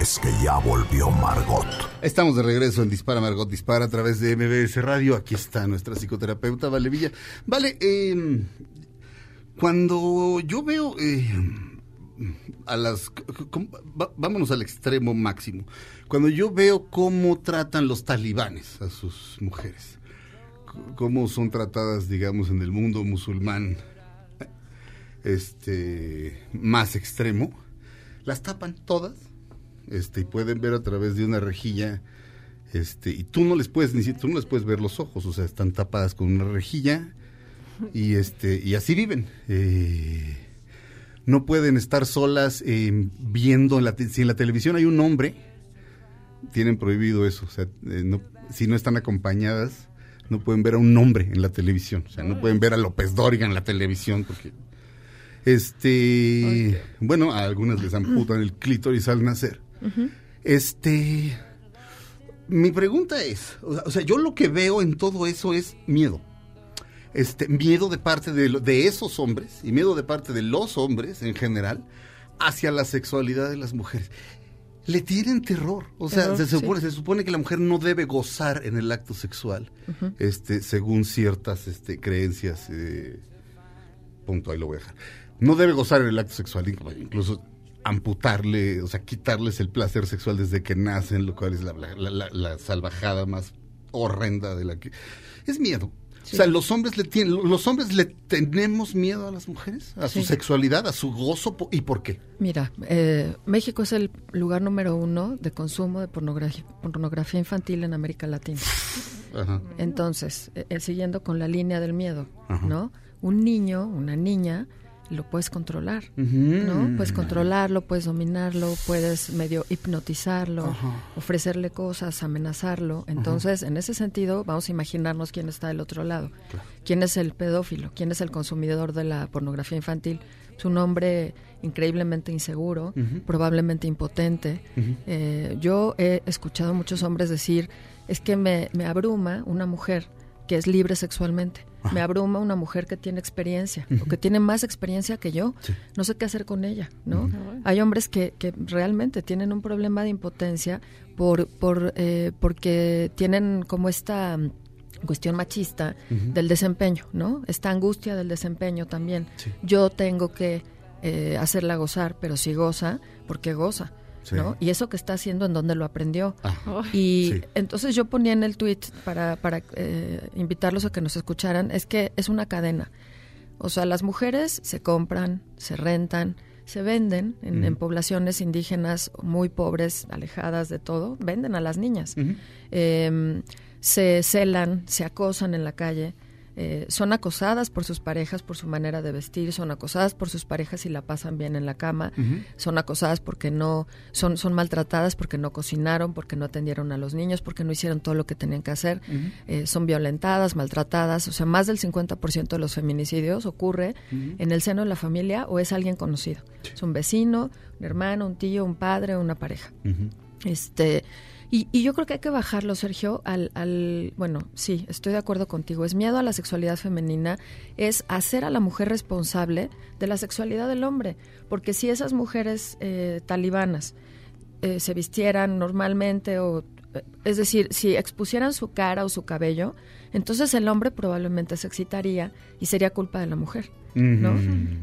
es que ya volvió Margot. Estamos de regreso en Dispara, Margot Dispara a través de MBS Radio. Aquí está nuestra psicoterapeuta, Vale Villa. Vale, eh, cuando yo veo eh, a las... vámonos al extremo máximo. Cuando yo veo cómo tratan los talibanes a sus mujeres, cómo son tratadas, digamos, en el mundo musulmán este más extremo, las tapan todas este y pueden ver a través de una rejilla este y tú no les puedes ni si- tú no les puedes ver los ojos o sea están tapadas con una rejilla y este y así viven. Eh, no pueden estar solas eh, viendo en la te- si en la televisión hay un hombre tienen prohibido eso o sea eh, no- si no están acompañadas no pueden ver a un hombre en la televisión o sea no pueden ver a López Dóriga en la televisión porque este bueno a algunas les amputan el clítoris al nacer este. Mi pregunta es: o sea, yo lo que veo en todo eso es miedo. Este, miedo de parte de, esos hombres y miedo de parte de los hombres en general hacia la sexualidad de las mujeres. Le tienen terror. O sea, Terror, se, sí. supone, se supone que la mujer no debe gozar en el acto sexual, este, según ciertas este, creencias. eh, punto, ahí lo voy a dejar. No debe gozar en el acto sexual, inclu- incluso amputarle, o sea, quitarles el placer sexual desde que nacen, lo cual es la, la- la- la salvajada más horrenda de la que... Es miedo. Sí. O sea, los hombres le tienen, los hombres le tenemos miedo a las mujeres, a su sexualidad, a su gozo, ¿y por qué? Mira, eh, México es el lugar número uno de consumo de pornografía, pornografía infantil en América Latina. Ajá. Entonces, eh, eh, siguiendo con la línea del miedo, Ajá. ¿no? Un niño, una niña, lo puedes controlar. ¿no? Puedes controlarlo, puedes dominarlo, puedes medio hipnotizarlo, ofrecerle cosas, amenazarlo. Entonces, en ese sentido, vamos a imaginarnos quién está del otro lado. ¿Quién es el pedófilo? ¿Quién es el consumidor de la pornografía infantil? Es un hombre increíblemente inseguro, probablemente impotente. Eh, yo he escuchado a muchos hombres decir, es que me, me abruma una mujer que es libre sexualmente. Me abruma una mujer que tiene experiencia o que tiene más experiencia que yo. No sé qué hacer con ella, ¿no? Hay hombres que, que realmente tienen un problema de impotencia por, por, eh, porque tienen como esta mm, cuestión machista del desempeño, ¿no? Esta angustia del desempeño también. Yo tengo que eh, hacerla gozar, pero si goza, porque goza, Sí. ¿no? Y eso que está haciendo, ¿en dónde lo aprendió? Ah. Y Sí. entonces yo ponía en el tweet para, para eh, invitarlos a que nos escucharan, es que es una cadena. O sea, las mujeres se compran, se rentan, se venden en, poblaciones indígenas muy pobres, alejadas de todo, venden a las niñas. Eh, se celan, se acosan en la calle, eh, son acosadas por sus parejas por su manera de vestir, son acosadas por sus parejas si la pasan bien en la cama, son acosadas porque no, son, son maltratadas porque no cocinaron, porque no atendieron a los niños, porque no hicieron todo lo que tenían que hacer, eh, son violentadas, maltratadas, o sea, más del 50% de los feminicidios ocurre en el seno de la familia o es alguien conocido, es un vecino, un hermano, un tío, un padre, una pareja. Este, y, y yo creo que hay que bajarlo, Sergio, al, al, bueno, sí, estoy de acuerdo contigo, es miedo a la sexualidad femenina, es hacer a la mujer responsable de la sexualidad del hombre, porque si esas mujeres eh, talibanas eh, se vistieran normalmente o es decir, si expusieran su cara o su cabello, entonces el hombre probablemente se excitaría y sería culpa de la mujer, ¿no?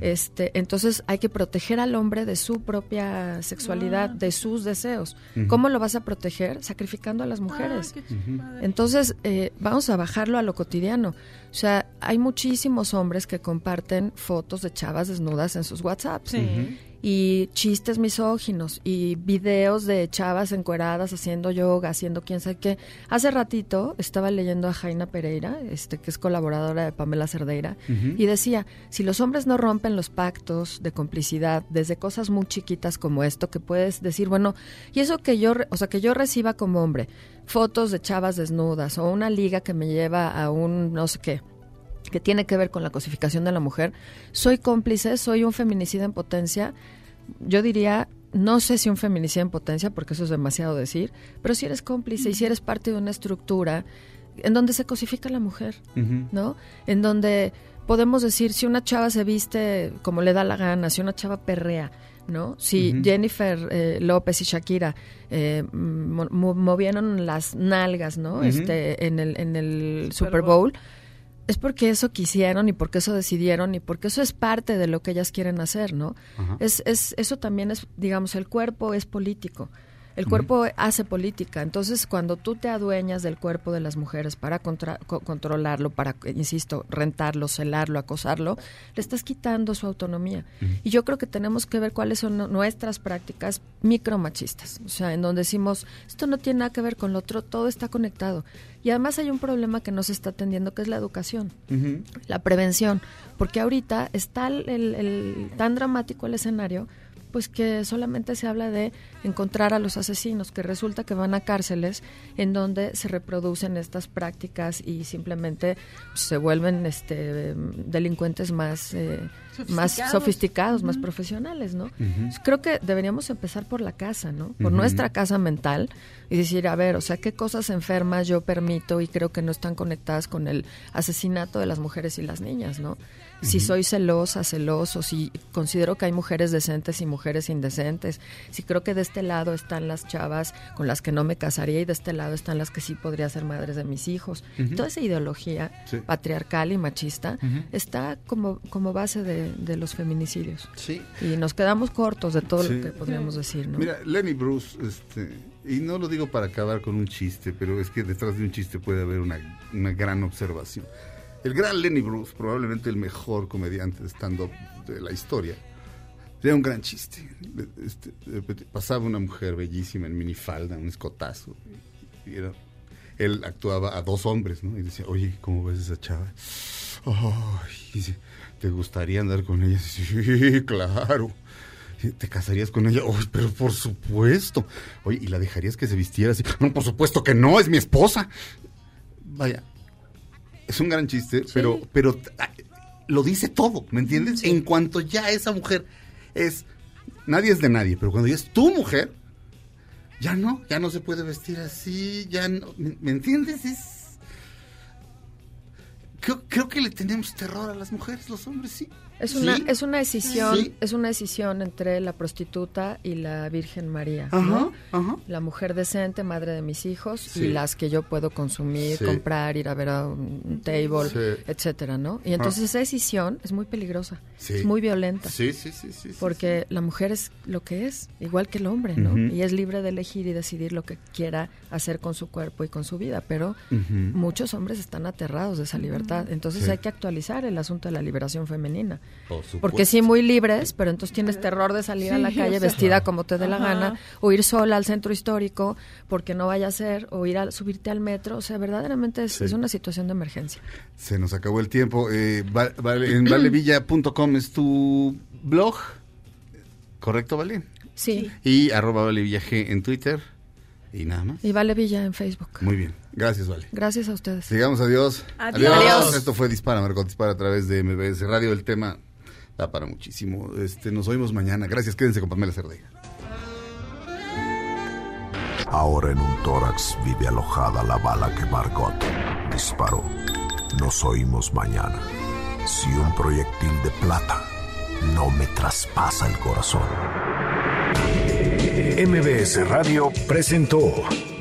Este, entonces hay que proteger al hombre de su propia sexualidad, de sus deseos. ¿Cómo lo vas a proteger? Sacrificando a las mujeres. Ujú. Entonces, eh, vamos a bajarlo a lo cotidiano. O sea, hay muchísimos hombres que comparten fotos de chavas desnudas en sus WhatsApps. Sí. Y chistes misóginos y videos de chavas encueradas haciendo yoga, haciendo quién sabe qué. Hace ratito estaba leyendo a Jaina Pereira, este, que es colaboradora de Pamela Cerdeira, y decía, si los hombres no rompen los pactos de complicidad desde cosas muy chiquitas como esto, que puedes decir, bueno, y eso que yo, o sea, que yo reciba como hombre fotos de chavas desnudas o una liga que me lleva a un no sé qué, que tiene que ver con la cosificación de la mujer, soy cómplice, soy un feminicida en potencia, yo diría, no sé si un feminicida en potencia, porque eso es demasiado decir, pero si eres cómplice y si eres parte de una estructura en donde se cosifica a la mujer. ¿no? En donde podemos decir, si una chava se viste como le da la gana, si una chava perrea, ¿no? Si. Jennifer eh, López y Shakira eh, mo- mo- movieron las nalgas, ¿no? Este, en el, en el Super Super Bowl. Bowl, es porque eso quisieron y porque eso decidieron y porque eso es parte de lo que ellas quieren hacer, ¿no? Ajá. Es, es, eso también es, digamos, el cuerpo es político. El cuerpo hace política. Entonces, cuando tú te adueñas del cuerpo de las mujeres para contra- co- controlarlo, para, insisto, rentarlo, celarlo, acosarlo, le estás quitando su autonomía. Y yo creo que tenemos que ver cuáles son nu- nuestras prácticas micromachistas. O sea, en donde decimos, esto no tiene nada que ver con lo otro, todo está conectado. Y además hay un problema que no se está atendiendo, que es la educación la prevención, porque ahorita está el, el- el- tan dramático el escenario, pues que solamente se habla de encontrar a los asesinos, que resulta que van a cárceles en donde se reproducen estas prácticas y simplemente pues, se vuelven este delincuentes más eh, más Sofisticados. sofisticados, más profesionales, ¿no? Ujú. Creo que deberíamos empezar por la casa, ¿no? Por nuestra casa mental y decir, a ver, o sea, qué cosas enfermas yo permito y creo que no están conectadas con el asesinato de las mujeres y las niñas, ¿no? Si soy celosa, celoso, si considero que hay mujeres decentes y mujeres indecentes, si creo que de este lado están las chavas con las que no me casaría y de este lado están las que sí podría ser madres de mis hijos. Toda esa ideología Sí. patriarcal y machista está como, como base de, de los feminicidios. Sí. Y nos quedamos cortos de todo Sí. lo que podríamos decir, ¿no? Mira, Lenny Bruce, este, y no lo digo para acabar con un chiste, pero es que detrás de un chiste puede haber una, una gran observación. El gran Lenny Bruce, probablemente el mejor comediante de stand-up de la historia, tenía un gran chiste. Este, pasaba una mujer bellísima en minifalda, un escotazo. y él actuaba a dos hombres, ¿no? Y decía, oye, ¿cómo ves esa chava? Ay, dice, ¿te gustaría andar con ella? Sí, claro. ¿Te casarías con ella? Ay, pero por supuesto. Oye, ¿y la dejarías que se vistiera así? No, por supuesto que no, es mi esposa. Vaya, es un gran chiste, pero, pero ah, lo dice todo, ¿me entiendes? En cuanto ya esa mujer es, nadie es de nadie, pero cuando ya es tu mujer, ya no, ya no se puede vestir así, ya no, ¿me, me entiendes? Es, creo, creo que le tenemos terror a las mujeres, los hombres, sí. Es una, Sí. es una decisión, Sí. es una decisión entre la prostituta y la Virgen María, Ajá, ¿no? ajá. La mujer decente, madre de mis hijos, Sí. y las que yo puedo consumir, Sí. comprar, ir a ver a un table, Sí. etcétera, ¿no? Y entonces esa decisión es muy peligrosa, Sí. es muy violenta. Sí, sí, sí, sí. sí, Porque la mujer es lo que es, igual que el hombre, ¿no? Y es libre de elegir y decidir lo que quiera hacer con su cuerpo y con su vida, pero muchos hombres están aterrados de esa libertad. Entonces Sí. hay que actualizar el asunto de la liberación femenina. Por. Porque sí, muy libres, pero entonces tienes terror de salir a la calle o sea. vestida como te dé la Ajá. gana, o ir sola al centro histórico porque no vaya a ser, o ir a subirte al metro. O sea, verdaderamente es, Sí. es una situación de emergencia. Se nos acabó el tiempo. Eh, va- vale- en valevilla.com es tu blog. ¿Correcto, Vale? Sí. Y arroba Valevilla en Twitter. Y nada más. Y Vale Villa en Facebook. Muy bien. Gracias, Vale. Gracias a ustedes. Sigamos, adiós. Adiós. Adiós. Esto fue Dispara, Margot Dispara a través de MBS Radio. El tema da para muchísimo. Este, nos oímos mañana. Gracias, quédense con Pamela Cerdeira. Ahora en un tórax vive alojada la bala que Margot disparó. Nos oímos mañana. Si un proyectil de plata no me traspasa el corazón. MBS Radio presentó